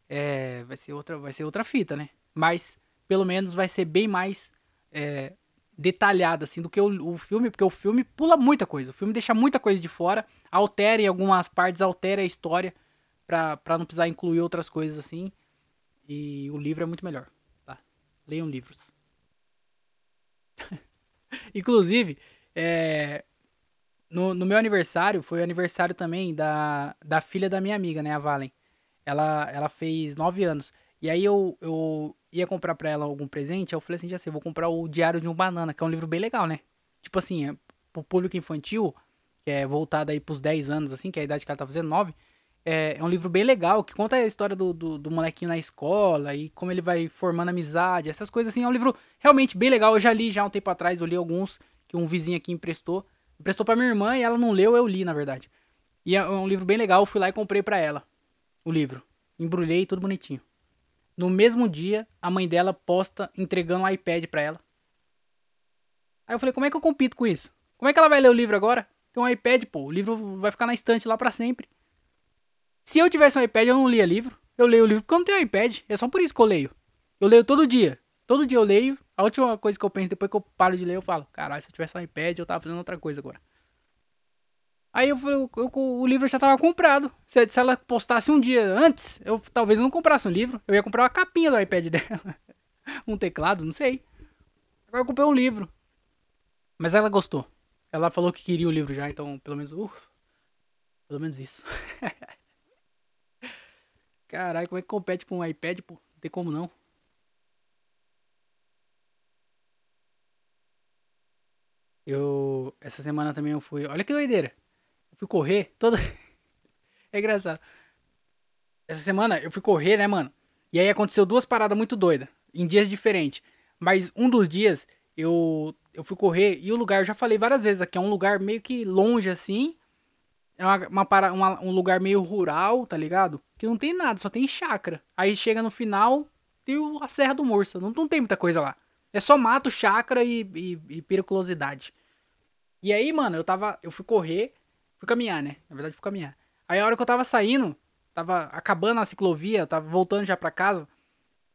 É, vai, ser outra, vai ser outra fita, né? Mas, pelo menos, vai ser bem mais é, detalhado, assim, do que o, o, filme. Porque o filme pula muita coisa. O filme deixa muita coisa de fora. Altera algumas partes, altera a história. Pra não precisar incluir outras coisas, assim. E o livro é muito melhor, tá? Leiam livros. Inclusive, é, no, no, meu aniversário, foi o aniversário também da, da filha da minha amiga, né, a Valen. Ela, ela fez nove anos. E aí eu, eu ia comprar pra ela algum presente, eu falei assim, já sei, vou comprar o Diário de um Banana, que é um livro bem legal, né? Tipo assim, é, pro público infantil, que é voltado aí pros 10 anos, assim, que é a idade que ela tá fazendo, 9, é, é um livro bem legal, que conta a história do, do, do, molequinho na escola e como ele vai formando amizade, essas coisas assim. É um livro realmente bem legal. Eu já li já um tempo atrás, eu li alguns que um vizinho aqui emprestou. Emprestou pra minha irmã e ela não leu, eu li, na verdade. E é um livro bem legal, eu fui lá e comprei pra ela o livro. Embrulhei tudo bonitinho. No mesmo dia, a mãe dela posta entregando um iPad pra ela. Aí eu falei, como é que eu compito com isso? Como é que ela vai ler o livro agora? Tem um iPad, pô, o livro vai ficar na estante lá para sempre. Se eu tivesse um iPad, eu não lia livro. Eu leio o livro porque eu não tenho iPad. É só por isso que eu leio. Eu leio todo dia. Todo dia eu leio. A última coisa que eu penso depois que eu paro de ler, eu falo: caralho, se eu tivesse um iPad, eu tava fazendo outra coisa agora. Aí eu, eu, eu, o livro já tava comprado. Se, se, ela postasse um dia antes, eu talvez eu não comprasse um livro. Eu ia comprar uma capinha do iPad dela. um teclado, não sei. Agora eu comprei um livro. Mas ela gostou. Ela falou que queria o livro já, então pelo menos. Ufa, pelo menos isso. Caralho, como é que compete com um iPad, pô? Não tem como não. Eu. Essa semana também eu fui. Olha que doideira. Eu fui correr toda. é engraçado. Essa semana eu fui correr, né, mano? E aí aconteceu duas paradas muito doidas. Em dias diferentes. Mas um dos dias eu, eu fui correr e o lugar, eu já falei várias vezes aqui, é um lugar meio que longe assim é uma, uma, uma, um lugar meio rural, tá ligado? Que não tem nada, só tem chácara. Aí chega no final, tem a Serra do Morsa. Não, não tem muita coisa lá. É só mato, chácara e, e, e periculosidade. E aí, mano, eu tava. Eu fui correr, fui caminhar, né? Na verdade, fui caminhar. Aí a hora que eu tava saindo, tava acabando a ciclovia, tava voltando já pra casa.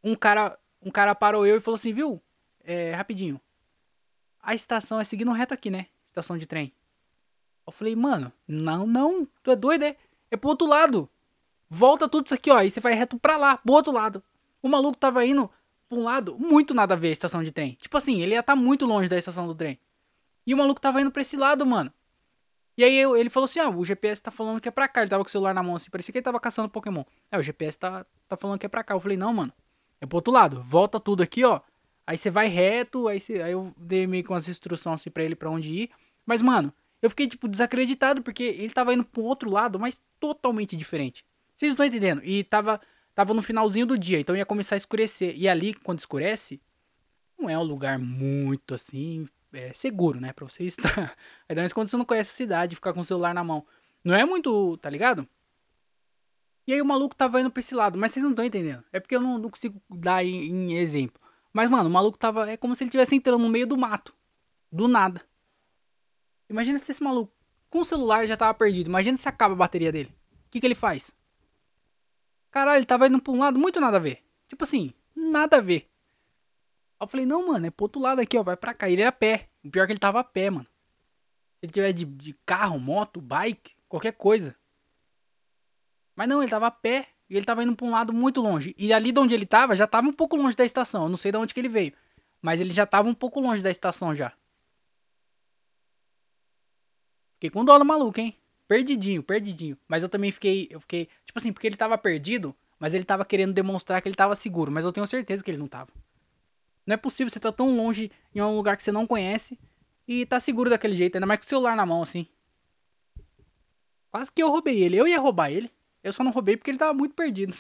Um cara, um cara parou eu e falou assim, viu? É, rapidinho. A estação é seguindo reto aqui, né? Estação de trem. Eu falei, mano, não, não, tu é doido, é? É pro outro lado. Volta tudo isso aqui, ó, e você vai reto pra lá, pro outro lado. O maluco tava indo pra um lado, muito nada a ver a estação de trem. Tipo assim, ele ia tá muito longe da estação do trem. E o maluco tava indo pra esse lado, mano. E aí eu, ele falou assim, ah, o GPS tá falando que é pra cá. Ele tava com o celular na mão assim, parecia que ele tava caçando Pokémon. É, o GPS tá, tá falando que é pra cá. Eu falei, não, mano, é pro outro lado. Volta tudo aqui, ó. Aí você vai reto, aí, você, aí eu dei meio com as instruções assim pra ele pra onde ir. Mas, mano, eu fiquei, tipo, desacreditado, porque ele tava indo pro outro lado, mas totalmente diferente. Vocês estão entendendo? E tava, tava no finalzinho do dia, então ia começar a escurecer. E ali, quando escurece, não é um lugar muito assim, é, seguro, né? Pra você estar. Ainda mais quando você não conhece a cidade, ficar com o celular na mão. Não é muito, tá ligado? E aí o maluco tava indo pra esse lado, mas vocês não estão entendendo. É porque eu não, não consigo dar em, em, exemplo. Mas, mano, o maluco tava. É como se ele estivesse entrando no meio do mato. Do nada. Imagina se esse maluco com o celular já tava perdido. Imagina se acaba a bateria dele. O que, que ele faz? Caralho, ele tava indo pra um lado muito nada a ver. Tipo assim, nada a ver. Aí eu falei, não, mano, é pro outro lado aqui, ó, vai pra cá. Ele é a pé. O pior é que ele tava a pé, mano. Se ele tiver de, de carro, moto, bike, qualquer coisa. Mas não, ele tava a pé e ele tava indo pra um lado muito longe. E ali de onde ele tava, já tava um pouco longe da estação. Eu não sei de onde que ele veio. Mas ele já tava um pouco longe da estação já. Fiquei com dó do maluco, hein? Perdidinho, perdidinho. Mas eu também fiquei, eu fiquei, tipo assim, porque ele tava perdido, mas ele tava querendo demonstrar que ele tava seguro, mas eu tenho certeza que ele não tava. Não é possível você tá tão longe em um lugar que você não conhece e tá seguro daquele jeito, ainda mais com o celular na mão assim. Quase que eu roubei ele. Eu ia roubar ele. Eu só não roubei porque ele tava muito perdido.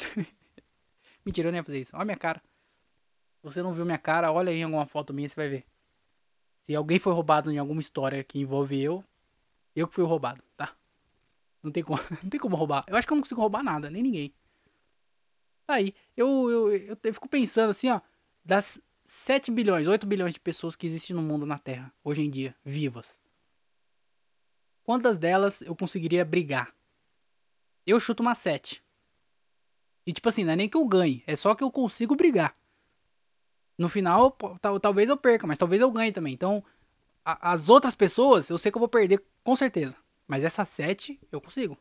Mentira, eu não ia fazer isso. Olha minha cara. Se você não viu minha cara, olha aí alguma foto minha, você vai ver. Se alguém foi roubado em alguma história que envolve eu, eu que fui roubado, tá? Não tem como, não tem como roubar. Eu acho que eu não consigo roubar nada, nem ninguém. Tá aí, eu, eu, eu, eu fico pensando assim, ó. Das 7 bilhões, 8 bilhões de pessoas que existem no mundo na Terra, hoje em dia, vivas. Quantas delas eu conseguiria brigar? Eu chuto uma 7. E tipo assim, não é nem que eu ganhe, é só que eu consigo brigar. No final, tal, talvez eu perca, mas talvez eu ganhe também. Então, a, as outras pessoas, eu sei que eu vou perder com certeza. Mas essa 7 eu consigo.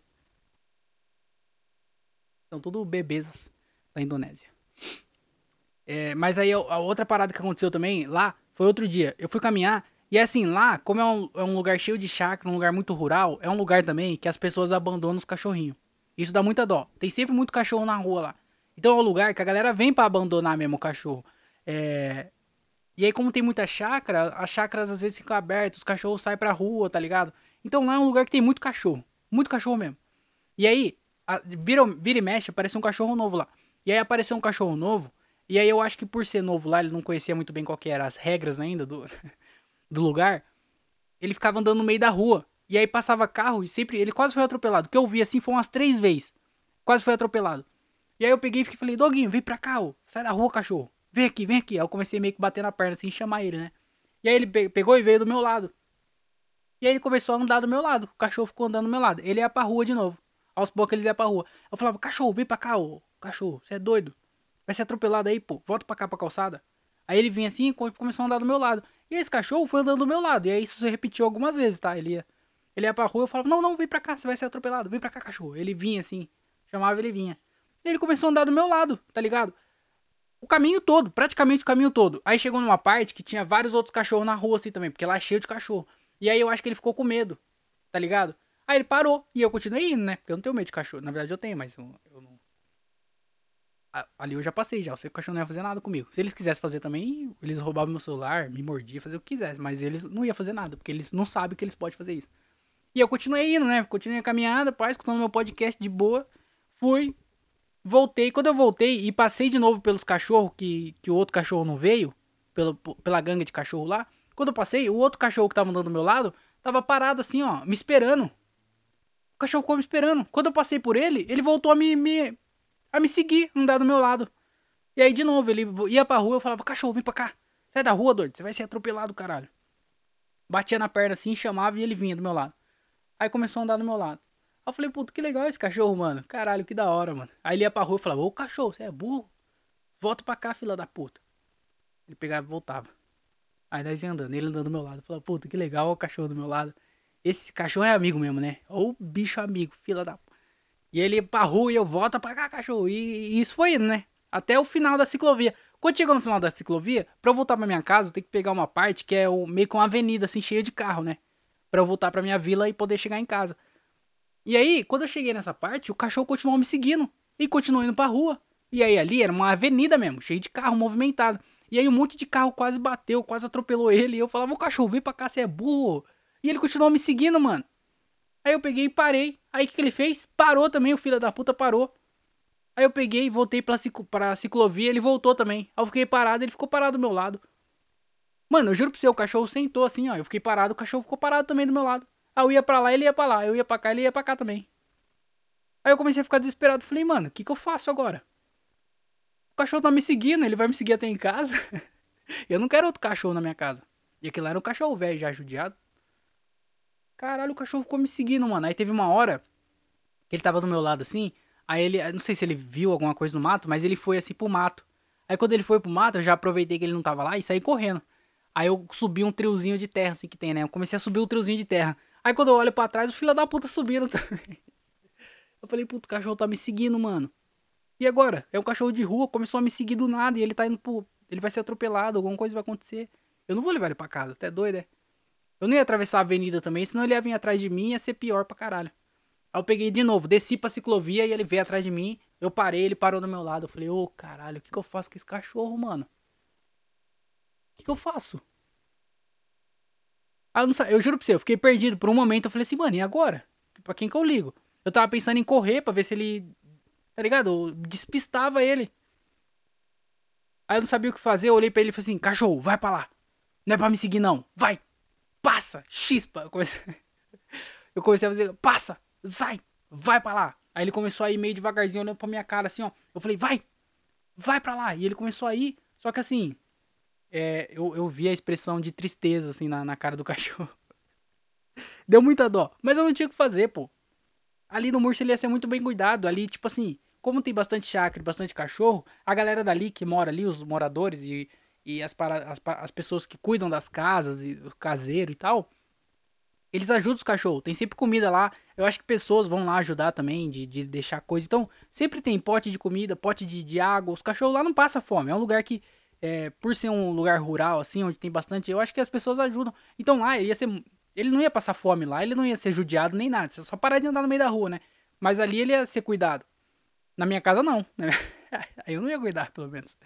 São tudo bebês da Indonésia. É, mas aí a outra parada que aconteceu também lá foi outro dia. Eu fui caminhar e assim, lá, como é um, é um lugar cheio de chácara, um lugar muito rural, é um lugar também que as pessoas abandonam os cachorrinhos. Isso dá muita dó. Tem sempre muito cachorro na rua lá. Então é um lugar que a galera vem para abandonar mesmo o cachorro. É... E aí, como tem muita chácara, as chácaras às vezes ficam abertas, os cachorros saem pra rua, tá ligado? Então lá é um lugar que tem muito cachorro. Muito cachorro mesmo. E aí, a, vira, vira e mexe, aparece um cachorro novo lá. E aí apareceu um cachorro novo. E aí eu acho que por ser novo lá, ele não conhecia muito bem qual que eram as regras ainda do, do lugar. Ele ficava andando no meio da rua. E aí passava carro e sempre. Ele quase foi atropelado. Que eu vi assim foi umas três vezes. Quase foi atropelado. E aí eu peguei e falei, Doguinho, vem pra cá, ô. Sai da rua, cachorro. Vem aqui, vem aqui. Aí eu comecei meio que bater na perna assim, chamar ele, né? E aí ele pegou e veio do meu lado. E aí ele começou a andar do meu lado. O cachorro ficou andando do meu lado. Ele ia pra rua de novo. Aos poucos eles iam pra rua. Eu falava, cachorro, vem pra cá, ô. Cachorro, você é doido. Vai ser atropelado aí, pô. Volta pra cá pra calçada. Aí ele vinha assim e começou a andar do meu lado. E esse cachorro foi andando do meu lado. E aí isso se repetiu algumas vezes, tá? Ele ia, ele ia pra rua eu falava, não, não, vem pra cá, você vai ser atropelado. Vem pra cá, cachorro. Ele vinha assim. Chamava, ele vinha. Ele começou a andar do meu lado, tá ligado? O caminho todo, praticamente o caminho todo. Aí chegou numa parte que tinha vários outros cachorros na rua assim também, porque lá é cheio de cachorro. E aí eu acho que ele ficou com medo, tá ligado? Aí ele parou e eu continuei indo, né? Porque eu não tenho medo de cachorro. Na verdade eu tenho, mas eu, eu não ali eu já passei já. Eu sei que o cachorro não ia fazer nada comigo. Se eles quisessem fazer também, eles roubavam meu celular, me mordiam, fazer o que quisesse. Mas eles não iam fazer nada, porque eles não sabem que eles podem fazer isso. E eu continuei indo, né? Continuei a caminhada, pai, escutando meu podcast de boa. Fui, voltei. Quando eu voltei e passei de novo pelos cachorros, que, que o outro cachorro não veio, pelo, pela gangue de cachorro lá. Quando eu passei, o outro cachorro que tava andando do meu lado, tava parado assim, ó, me esperando. O cachorro ficou me esperando. Quando eu passei por ele, ele voltou a me, me, a me seguir, andar do meu lado. E aí, de novo, ele ia pra rua, eu falava, cachorro, vem pra cá. Sai da rua, doido, você vai ser atropelado, caralho. Batia na perna assim, chamava e ele vinha do meu lado. Aí começou a andar do meu lado. Aí eu falei, puta, que legal esse cachorro, mano. Caralho, que da hora, mano. Aí ele ia pra rua e falava, ô cachorro, você é burro? Volta pra cá, fila da puta. Ele pegava e voltava. Aí nós ia andando, ele andando do meu lado. Falava, puta, que legal o cachorro do meu lado. esse cachorro é amigo mesmo, né? Ou bicho amigo, fila da. E ele ia pra rua e eu volto pra cá, cachorro. E, e isso foi indo, né? Até o final da ciclovia. Quando chegou no final da ciclovia, pra eu voltar pra minha casa, eu tenho que pegar uma parte que é o, meio que uma avenida, assim, cheia de carro, né? Pra eu voltar pra minha vila e poder chegar em casa. E aí, quando eu cheguei nessa parte, o cachorro continuou me seguindo. E continuou indo pra rua. E aí ali era uma avenida mesmo, cheia de carro movimentado. E aí um monte de carro quase bateu, quase atropelou ele. E eu falava, o cachorro, vem pra cá, você é burro. E ele continuou me seguindo, mano. Aí eu peguei e parei. Aí o que, que ele fez? Parou também, o filho da puta parou. Aí eu peguei e voltei pra, ciclo, pra ciclovia, ele voltou também. Aí eu fiquei parado, ele ficou parado do meu lado. Mano, eu juro pra você, o cachorro sentou assim, ó. Eu fiquei parado, o cachorro ficou parado também do meu lado. Aí eu ia pra lá, ele ia pra lá. Eu ia pra cá, ele ia pra cá também. Aí eu comecei a ficar desesperado. Falei, mano, o que, que eu faço agora? O cachorro tá me seguindo, ele vai me seguir até em casa. eu não quero outro cachorro na minha casa. E aquele lá era um cachorro velho, já judiado. Caralho, o cachorro ficou me seguindo, mano. Aí teve uma hora que ele tava do meu lado assim. Aí ele, não sei se ele viu alguma coisa no mato, mas ele foi assim pro mato. Aí quando ele foi pro mato, eu já aproveitei que ele não tava lá e saí correndo. Aí eu subi um triozinho de terra, assim que tem, né? Eu comecei a subir um triozinho de terra. Aí quando eu olho pra trás, o filho da puta subindo também. Eu falei, puto, o cachorro tá me seguindo, mano. E agora? É um cachorro de rua, começou a me seguir do nada e ele tá indo pro. Ele vai ser atropelado, alguma coisa vai acontecer. Eu não vou levar ele pra casa, até doido, é? Eu não ia atravessar a avenida também, senão ele ia vir atrás de mim e ia ser pior pra caralho. Aí eu peguei de novo, desci pra ciclovia e ele veio atrás de mim. Eu parei, ele parou do meu lado. Eu falei, ô oh, caralho, o que, que eu faço com esse cachorro, mano? O que, que eu faço? Aí eu, eu juro pra você, eu fiquei perdido por um momento. Eu falei assim, mano, e agora? Pra quem que eu ligo? Eu tava pensando em correr pra ver se ele. Tá ligado? Eu despistava ele. Aí eu não sabia o que fazer, eu olhei pra ele e falei assim, cachorro, vai pra lá. Não é pra me seguir, não. Vai! Passa! Chispa! Eu comecei, eu comecei a fazer, passa! Sai! Vai pra lá! Aí ele começou a ir meio devagarzinho, olhando pra minha cara assim, ó. Eu falei, vai! Vai pra lá! E ele começou a ir, só que assim, é, eu, eu vi a expressão de tristeza, assim, na, na cara do cachorro. Deu muita dó. Mas eu não tinha o que fazer, pô. Ali no Murcho ele ia ser muito bem cuidado. Ali, tipo assim, como tem bastante chácara bastante cachorro, a galera dali que mora ali, os moradores e, e as, para, as, as pessoas que cuidam das casas, e o caseiro e tal, eles ajudam os cachorros. Tem sempre comida lá. Eu acho que pessoas vão lá ajudar também, de, de deixar coisa. Então, sempre tem pote de comida, pote de, de água. Os cachorros lá não passam fome. É um lugar que, é, por ser um lugar rural, assim, onde tem bastante, eu acho que as pessoas ajudam. Então lá, ia ser ele não ia passar fome lá, ele não ia ser judiado nem nada. Você só parar de andar no meio da rua, né? Mas ali ele ia ser cuidado. Na minha casa, não. Né? aí eu não ia cuidar, pelo menos.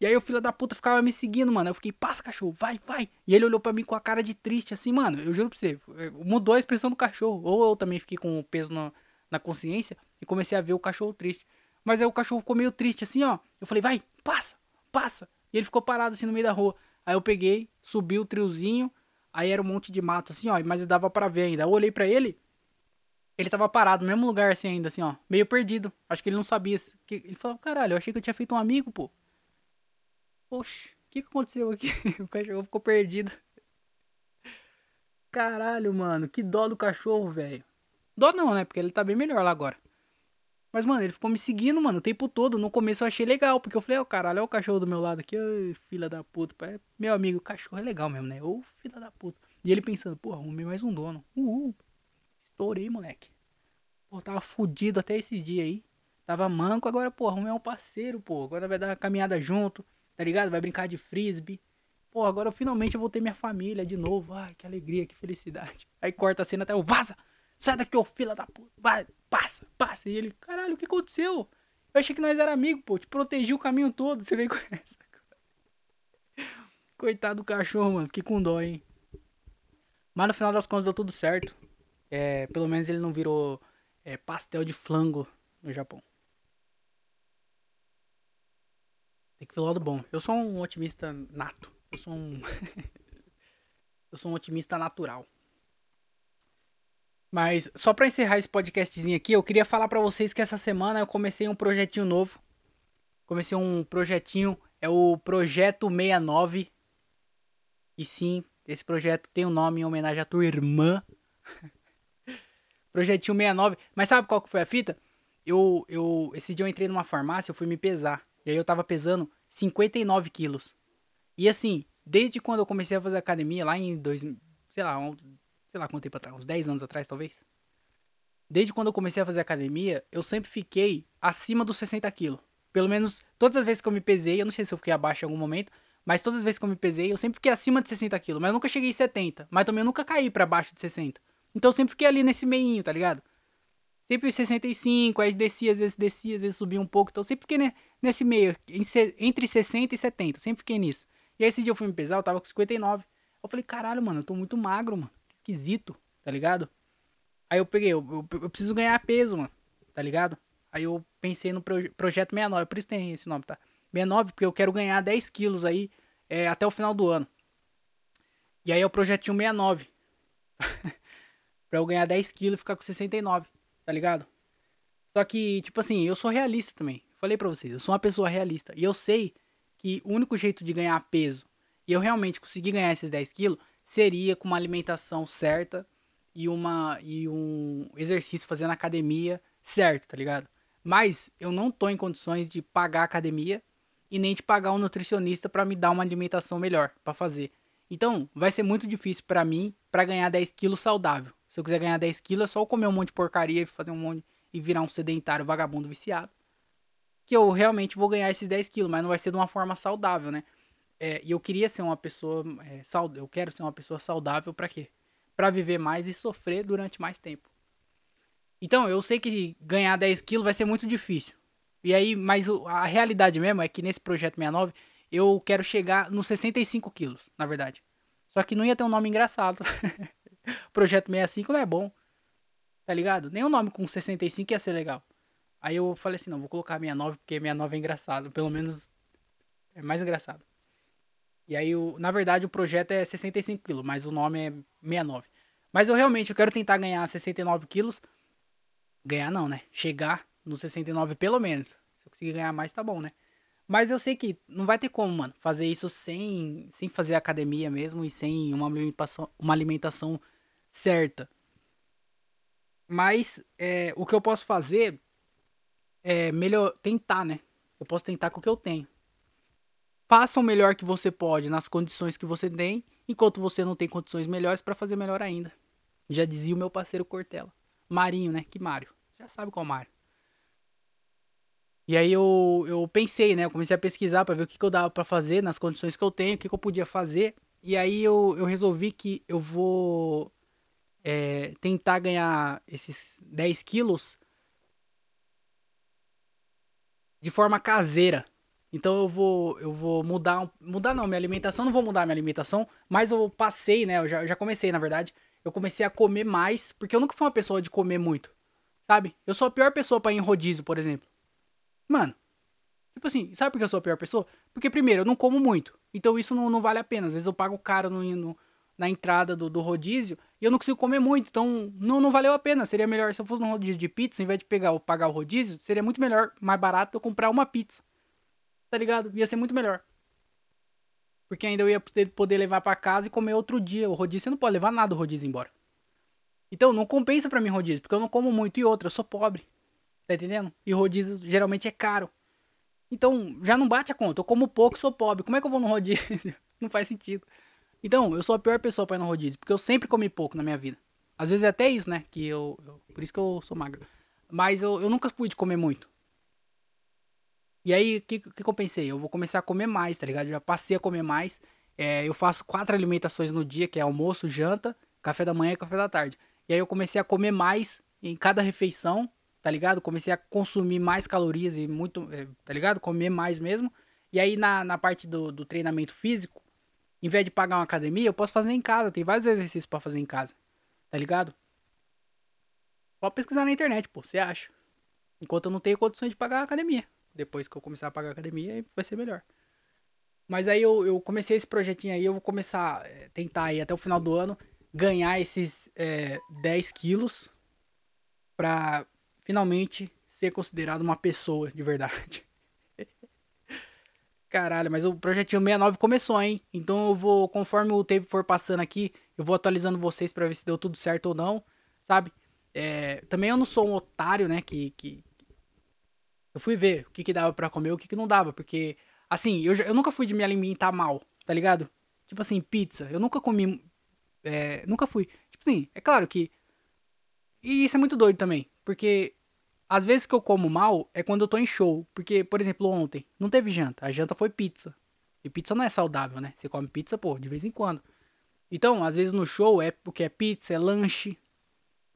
E aí o filho da puta ficava me seguindo, mano. Eu fiquei, passa, cachorro, vai, vai. E ele olhou para mim com a cara de triste, assim, mano. Eu juro pra você, mudou a expressão do cachorro. Ou eu também fiquei com o peso no, na consciência e comecei a ver o cachorro triste. Mas aí o cachorro ficou meio triste, assim, ó. Eu falei, vai, passa, passa. E ele ficou parado assim no meio da rua. Aí eu peguei, subi o triozinho, Aí era um monte de mato assim, ó, mas dava para ver ainda. Eu olhei para ele, ele tava parado no mesmo lugar assim ainda, assim, ó, meio perdido. Acho que ele não sabia. Que... Ele falou, caralho, eu achei que eu tinha feito um amigo, pô. Poxa, o que, que aconteceu aqui? o cachorro ficou perdido. Caralho, mano, que dó do cachorro, velho. Dó não, né? Porque ele tá bem melhor lá agora. Mas, mano, ele ficou me seguindo, mano, o tempo todo. No começo eu achei legal, porque eu falei, ó, oh, caralho, olha o cachorro do meu lado aqui, ô, filha da puta. Meu amigo, o cachorro é legal mesmo, né? Ô, filha da puta. E ele pensando, porra, arrumei mais um dono. Uhul. Estourei, moleque. Pô, tava fudido até esses dias aí. Tava manco, agora, pô, arrumei um parceiro, pô. Agora vai dar uma caminhada junto, tá ligado? Vai brincar de frisbee. Pô, agora finalmente eu vou ter minha família de novo. Ai, que alegria, que felicidade. Aí corta a cena até o vaza. Sai daqui, ô filha da puta. Vai, passa, passa. E ele, caralho, o que aconteceu? Eu achei que nós era amigo, pô. Te protegi o caminho todo. Você veio com essa. Coitado do cachorro, mano. Fiquei com dó, hein. Mas no final das contas deu tudo certo. É, pelo menos ele não virou é, pastel de flango no Japão. Tem que ver o lado bom. Eu sou um otimista nato. Eu sou um. eu sou um otimista natural. Mas só para encerrar esse podcastzinho aqui, eu queria falar para vocês que essa semana eu comecei um projetinho novo. Comecei um projetinho, é o Projeto 69. E sim, esse projeto tem um nome em homenagem à tua irmã. Projetinho 69. Mas sabe qual que foi a fita? Eu, eu, esse dia eu entrei numa farmácia, eu fui me pesar. E aí eu tava pesando 59 quilos. E assim, desde quando eu comecei a fazer academia, lá em dois, sei lá, sei lá quanto tempo atrás, uns 10 anos atrás, talvez. Desde quando eu comecei a fazer academia, eu sempre fiquei acima dos 60 quilos. Pelo menos todas as vezes que eu me pesei, eu não sei se eu fiquei abaixo em algum momento, mas todas as vezes que eu me pesei, eu sempre fiquei acima de 60 quilos. Mas eu nunca cheguei em 70. Mas também eu nunca caí para baixo de 60. Então eu sempre fiquei ali nesse meinho, tá ligado? Sempre 65, aí descia, às vezes descia, às vezes subia um pouco. Então eu sempre fiquei nesse meio, entre 60 e 70. Eu sempre fiquei nisso. E aí esse dia eu fui me pesar, eu tava com 59. Eu falei, caralho, mano, eu tô muito magro, mano. Esquisito, tá ligado? Aí eu peguei, eu, eu, eu, preciso ganhar peso, mano, tá ligado? Aí eu pensei no proje Projeto 69, por isso tem esse nome, tá? 69, porque eu quero ganhar 10 quilos aí é, até o final do ano. E aí é o projetinho 69. pra eu ganhar 10 quilos e ficar com 69, tá ligado? Só que, tipo assim, eu sou realista também. Falei pra vocês, eu sou uma pessoa realista. E eu sei que o único jeito de ganhar peso e eu realmente conseguir ganhar esses 10 quilos seria com uma alimentação certa e, uma, e um exercício fazendo academia certo, tá ligado? Mas eu não tô em condições de pagar academia e nem de pagar um nutricionista para me dar uma alimentação melhor para fazer. Então, vai ser muito difícil para mim para ganhar 10 quilos saudável. Se eu quiser ganhar 10 quilos, é só eu comer um monte de porcaria e fazer um monte e virar um sedentário vagabundo viciado. Que eu realmente vou ganhar esses 10 quilos, mas não vai ser de uma forma saudável, né? É, e eu queria ser uma pessoa é, saudável. Eu quero ser uma pessoa saudável para quê? Para viver mais e sofrer durante mais tempo. Então, eu sei que ganhar 10 quilos vai ser muito difícil. E aí, mas a realidade mesmo é que nesse projeto 69 eu quero chegar nos 65 quilos, na verdade. Só que não ia ter um nome engraçado. projeto 65 não é bom. Tá ligado? Nem um nome com 65 ia ser legal. Aí eu falei assim, não, vou colocar 69 porque 69 é engraçado. Pelo menos é mais engraçado. E aí, o, na verdade, o projeto é 65 quilos, mas o nome é 69. Mas eu realmente eu quero tentar ganhar 69 quilos. Ganhar não, né? Chegar no 69 pelo menos. Se eu conseguir ganhar mais, tá bom, né? Mas eu sei que não vai ter como, mano, fazer isso sem, sem fazer academia mesmo e sem uma alimentação, uma alimentação certa. Mas é, o que eu posso fazer é melhor tentar, né? Eu posso tentar com o que eu tenho. Faça o melhor que você pode nas condições que você tem, enquanto você não tem condições melhores para fazer melhor ainda. Já dizia o meu parceiro Cortella. Marinho, né? Que Mário. Já sabe qual Mário. E aí eu, eu pensei, né? Eu comecei a pesquisar para ver o que, que eu dava para fazer nas condições que eu tenho, o que, que eu podia fazer. E aí eu, eu resolvi que eu vou é, tentar ganhar esses 10 quilos de forma caseira. Então eu vou, eu vou mudar, mudar não, minha alimentação, não vou mudar minha alimentação, mas eu passei, né, eu já, eu já comecei, na verdade, eu comecei a comer mais, porque eu nunca fui uma pessoa de comer muito, sabe? Eu sou a pior pessoa para ir em rodízio, por exemplo. Mano, tipo assim, sabe por que eu sou a pior pessoa? Porque primeiro, eu não como muito, então isso não, não vale a pena, às vezes eu pago caro no, no na entrada do, do rodízio e eu não consigo comer muito, então não, não valeu a pena. Seria melhor se eu fosse num rodízio de pizza, em vez de pegar pagar o rodízio, seria muito melhor, mais barato eu comprar uma pizza tá ligado? Ia ser muito melhor. Porque ainda eu ia poder levar para casa e comer outro dia. O rodízio, você não pode levar nada o rodízio embora. Então, não compensa para mim rodízio, porque eu não como muito. E outra, eu sou pobre. Tá entendendo? E rodízio geralmente é caro. Então, já não bate a conta. Eu como pouco sou pobre. Como é que eu vou no rodízio? não faz sentido. Então, eu sou a pior pessoa pra ir no rodízio, porque eu sempre comi pouco na minha vida. Às vezes é até isso, né? Que eu, eu por isso que eu sou magro. Mas eu, eu nunca fui de comer muito. E aí, o que, que, que eu pensei? Eu vou começar a comer mais, tá ligado? Eu já passei a comer mais. É, eu faço quatro alimentações no dia, que é almoço, janta, café da manhã e café da tarde. E aí eu comecei a comer mais em cada refeição, tá ligado? Comecei a consumir mais calorias e muito, é, tá ligado? Comer mais mesmo. E aí na, na parte do, do treinamento físico, em vez de pagar uma academia, eu posso fazer em casa. Tem vários exercícios para fazer em casa, tá ligado? Pode pesquisar na internet, pô, você acha. Enquanto eu não tenho condições de pagar a academia depois que eu começar a pagar a academia, vai ser melhor. Mas aí eu, eu comecei esse projetinho aí, eu vou começar a é, tentar aí até o final do ano ganhar esses é, 10 quilos pra finalmente ser considerado uma pessoa de verdade. Caralho, mas o projetinho 69 começou, hein? Então eu vou, conforme o tempo for passando aqui, eu vou atualizando vocês para ver se deu tudo certo ou não, sabe? É, também eu não sou um otário, né? Que, que, eu fui ver o que, que dava para comer o que, que não dava. Porque, assim, eu, eu nunca fui de me alimentar mal, tá ligado? Tipo assim, pizza. Eu nunca comi. É, nunca fui. Tipo, Sim, é claro que. E isso é muito doido também. Porque às vezes que eu como mal é quando eu tô em show. Porque, por exemplo, ontem não teve janta. A janta foi pizza. E pizza não é saudável, né? Você come pizza, pô, de vez em quando. Então, às vezes no show é porque é pizza, é lanche,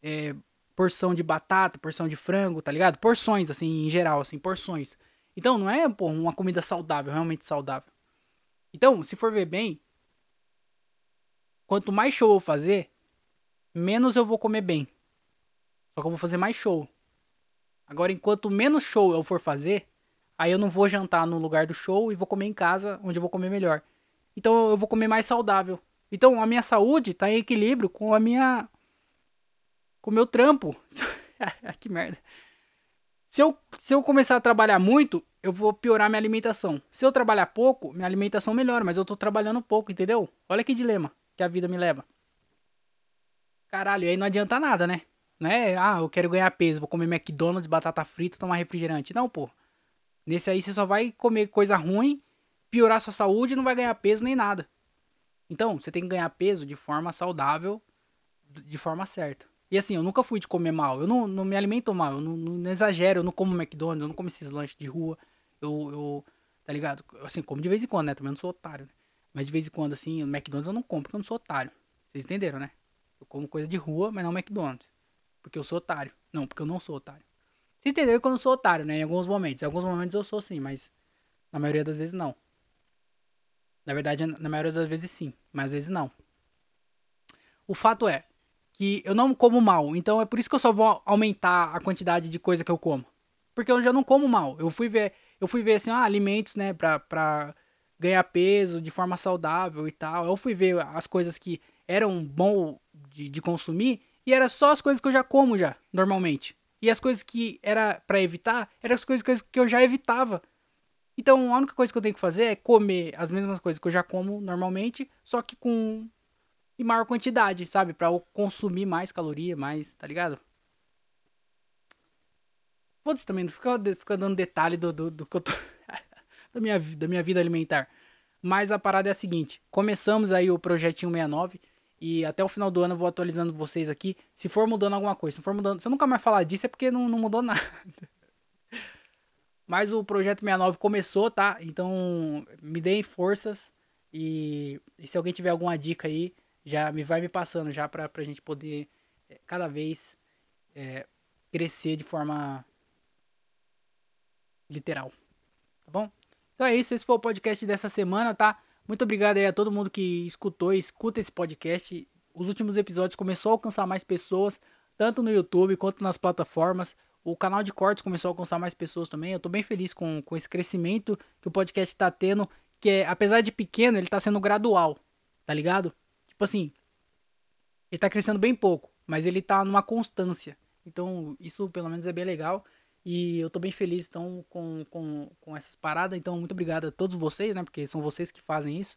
é porção de batata, porção de frango, tá ligado? Porções, assim, em geral, assim, porções. Então, não é, pô, uma comida saudável, realmente saudável. Então, se for ver bem, quanto mais show eu fazer, menos eu vou comer bem. Só que eu vou fazer mais show. Agora, enquanto menos show eu for fazer, aí eu não vou jantar no lugar do show e vou comer em casa, onde eu vou comer melhor. Então eu vou comer mais saudável. Então a minha saúde tá em equilíbrio com a minha. Com o meu trampo. que merda. Se eu, se eu começar a trabalhar muito, eu vou piorar minha alimentação. Se eu trabalhar pouco, minha alimentação melhora, mas eu tô trabalhando pouco, entendeu? Olha que dilema que a vida me leva. Caralho, aí não adianta nada, né? Não é, ah, eu quero ganhar peso, vou comer McDonald's, batata frita, tomar refrigerante. Não, pô. Nesse aí você só vai comer coisa ruim, piorar sua saúde e não vai ganhar peso nem nada. Então, você tem que ganhar peso de forma saudável, de forma certa. E assim, eu nunca fui de comer mal. Eu não, não me alimento mal, eu não, não, exagero, eu não como McDonald's, eu não como esses lanches de rua. Eu, eu, tá ligado? Assim, como de vez em quando, né? Também não sou otário, né? Mas de vez em quando, assim, McDonald's eu não compro porque eu não sou otário. Vocês entenderam, né? Eu como coisa de rua, mas não McDonald's. Porque eu sou otário. Não, porque eu não sou otário. Vocês entenderam que eu não sou otário, né? Em alguns momentos. Em alguns momentos eu sou sim, mas na maioria das vezes não. Na verdade, na maioria das vezes sim, mas às vezes não. O fato é que eu não como mal, então é por isso que eu só vou aumentar a quantidade de coisa que eu como. Porque eu já não como mal. Eu fui ver, eu fui ver assim, ah, alimentos, né, pra, pra ganhar peso de forma saudável e tal. Eu fui ver as coisas que eram bom de, de consumir e era só as coisas que eu já como já, normalmente. E as coisas que era para evitar, eram as coisas que eu já evitava. Então a única coisa que eu tenho que fazer é comer as mesmas coisas que eu já como normalmente, só que com em maior quantidade, sabe? Para eu consumir mais caloria, mais, tá ligado? Foda-se também, não fica, fica dando detalhe do, do, do que eu tô. da, minha, da minha vida alimentar. Mas a parada é a seguinte: começamos aí o projetinho 69. E até o final do ano eu vou atualizando vocês aqui. Se for mudando alguma coisa, se for mudando. Se eu nunca mais falar disso é porque não, não mudou nada. Mas o projeto 69 começou, tá? Então me deem forças. E, e, se alguém tiver alguma dica aí, já me vai me passando já pra, pra gente poder é, cada vez é, crescer de forma literal. Tá bom? Então é isso, esse foi o podcast dessa semana, tá? Muito obrigado aí a todo mundo que escutou e escuta esse podcast. Os últimos episódios começou a alcançar mais pessoas, tanto no YouTube quanto nas plataformas. O canal de cortes começou a alcançar mais pessoas também. Eu tô bem feliz com, com esse crescimento que o podcast tá tendo, que é, apesar de pequeno, ele tá sendo gradual, tá ligado? Tipo assim, ele tá crescendo bem pouco, mas ele tá numa constância. Então, isso pelo menos é bem legal. E eu tô bem feliz então com, com, com essas paradas. Então, muito obrigado a todos vocês, né? Porque são vocês que fazem isso.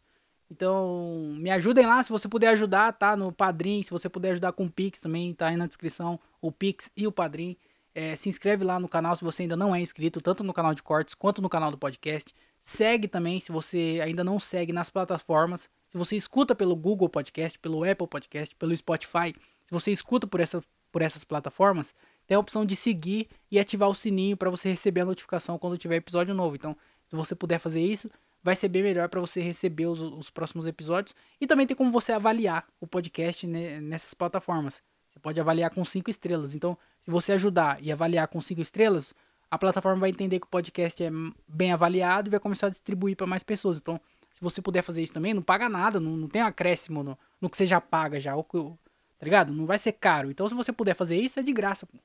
Então, me ajudem lá, se você puder ajudar, tá? No Padrim, se você puder ajudar com o Pix também, tá aí na descrição, o Pix e o Padrim. É, se inscreve lá no canal se você ainda não é inscrito, tanto no canal de cortes quanto no canal do podcast. Segue também se você ainda não segue nas plataformas. Se você escuta pelo Google Podcast, pelo Apple Podcast, pelo Spotify, se você escuta por, essa, por essas plataformas, tem a opção de seguir e ativar o sininho para você receber a notificação quando tiver episódio novo. Então, se você puder fazer isso, vai ser bem melhor para você receber os, os, próximos episódios. E também tem como você avaliar o podcast né, nessas plataformas. Você pode avaliar com 5 estrelas. Então, se você ajudar e avaliar com 5 estrelas, a plataforma vai entender que o podcast é bem avaliado e vai começar a distribuir para mais pessoas. Então, você puder fazer isso também, não paga nada, não, não tem um acréscimo no, no que você já paga já, tá ligado? Não vai ser caro. Então, se você puder fazer isso, é de graça. Pô.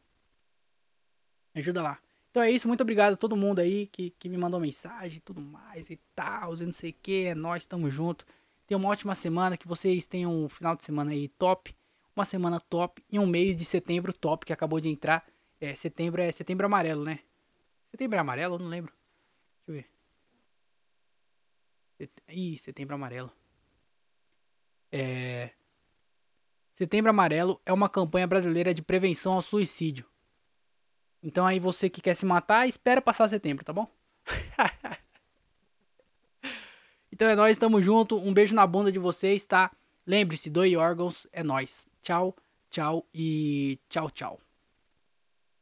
Me ajuda lá. Então é isso, muito obrigado a todo mundo aí que, que me mandou mensagem e tudo mais e tal, e não sei o que, é nós, estamos junto. Tenha uma ótima semana, que vocês tenham um final de semana aí top, uma semana top e um mês de setembro top que acabou de entrar. É, setembro é setembro amarelo, né? Setembro é amarelo? Eu não lembro. Deixa eu ver. Ih, setembro amarelo. É... Setembro Amarelo é uma campanha brasileira de prevenção ao suicídio. Então aí você que quer se matar, espera passar setembro, tá bom? então é nóis, tamo junto. Um beijo na bunda de vocês, tá? Lembre-se, doe órgãos, é. Tchau. Tchau, tchau e tchau, tchau.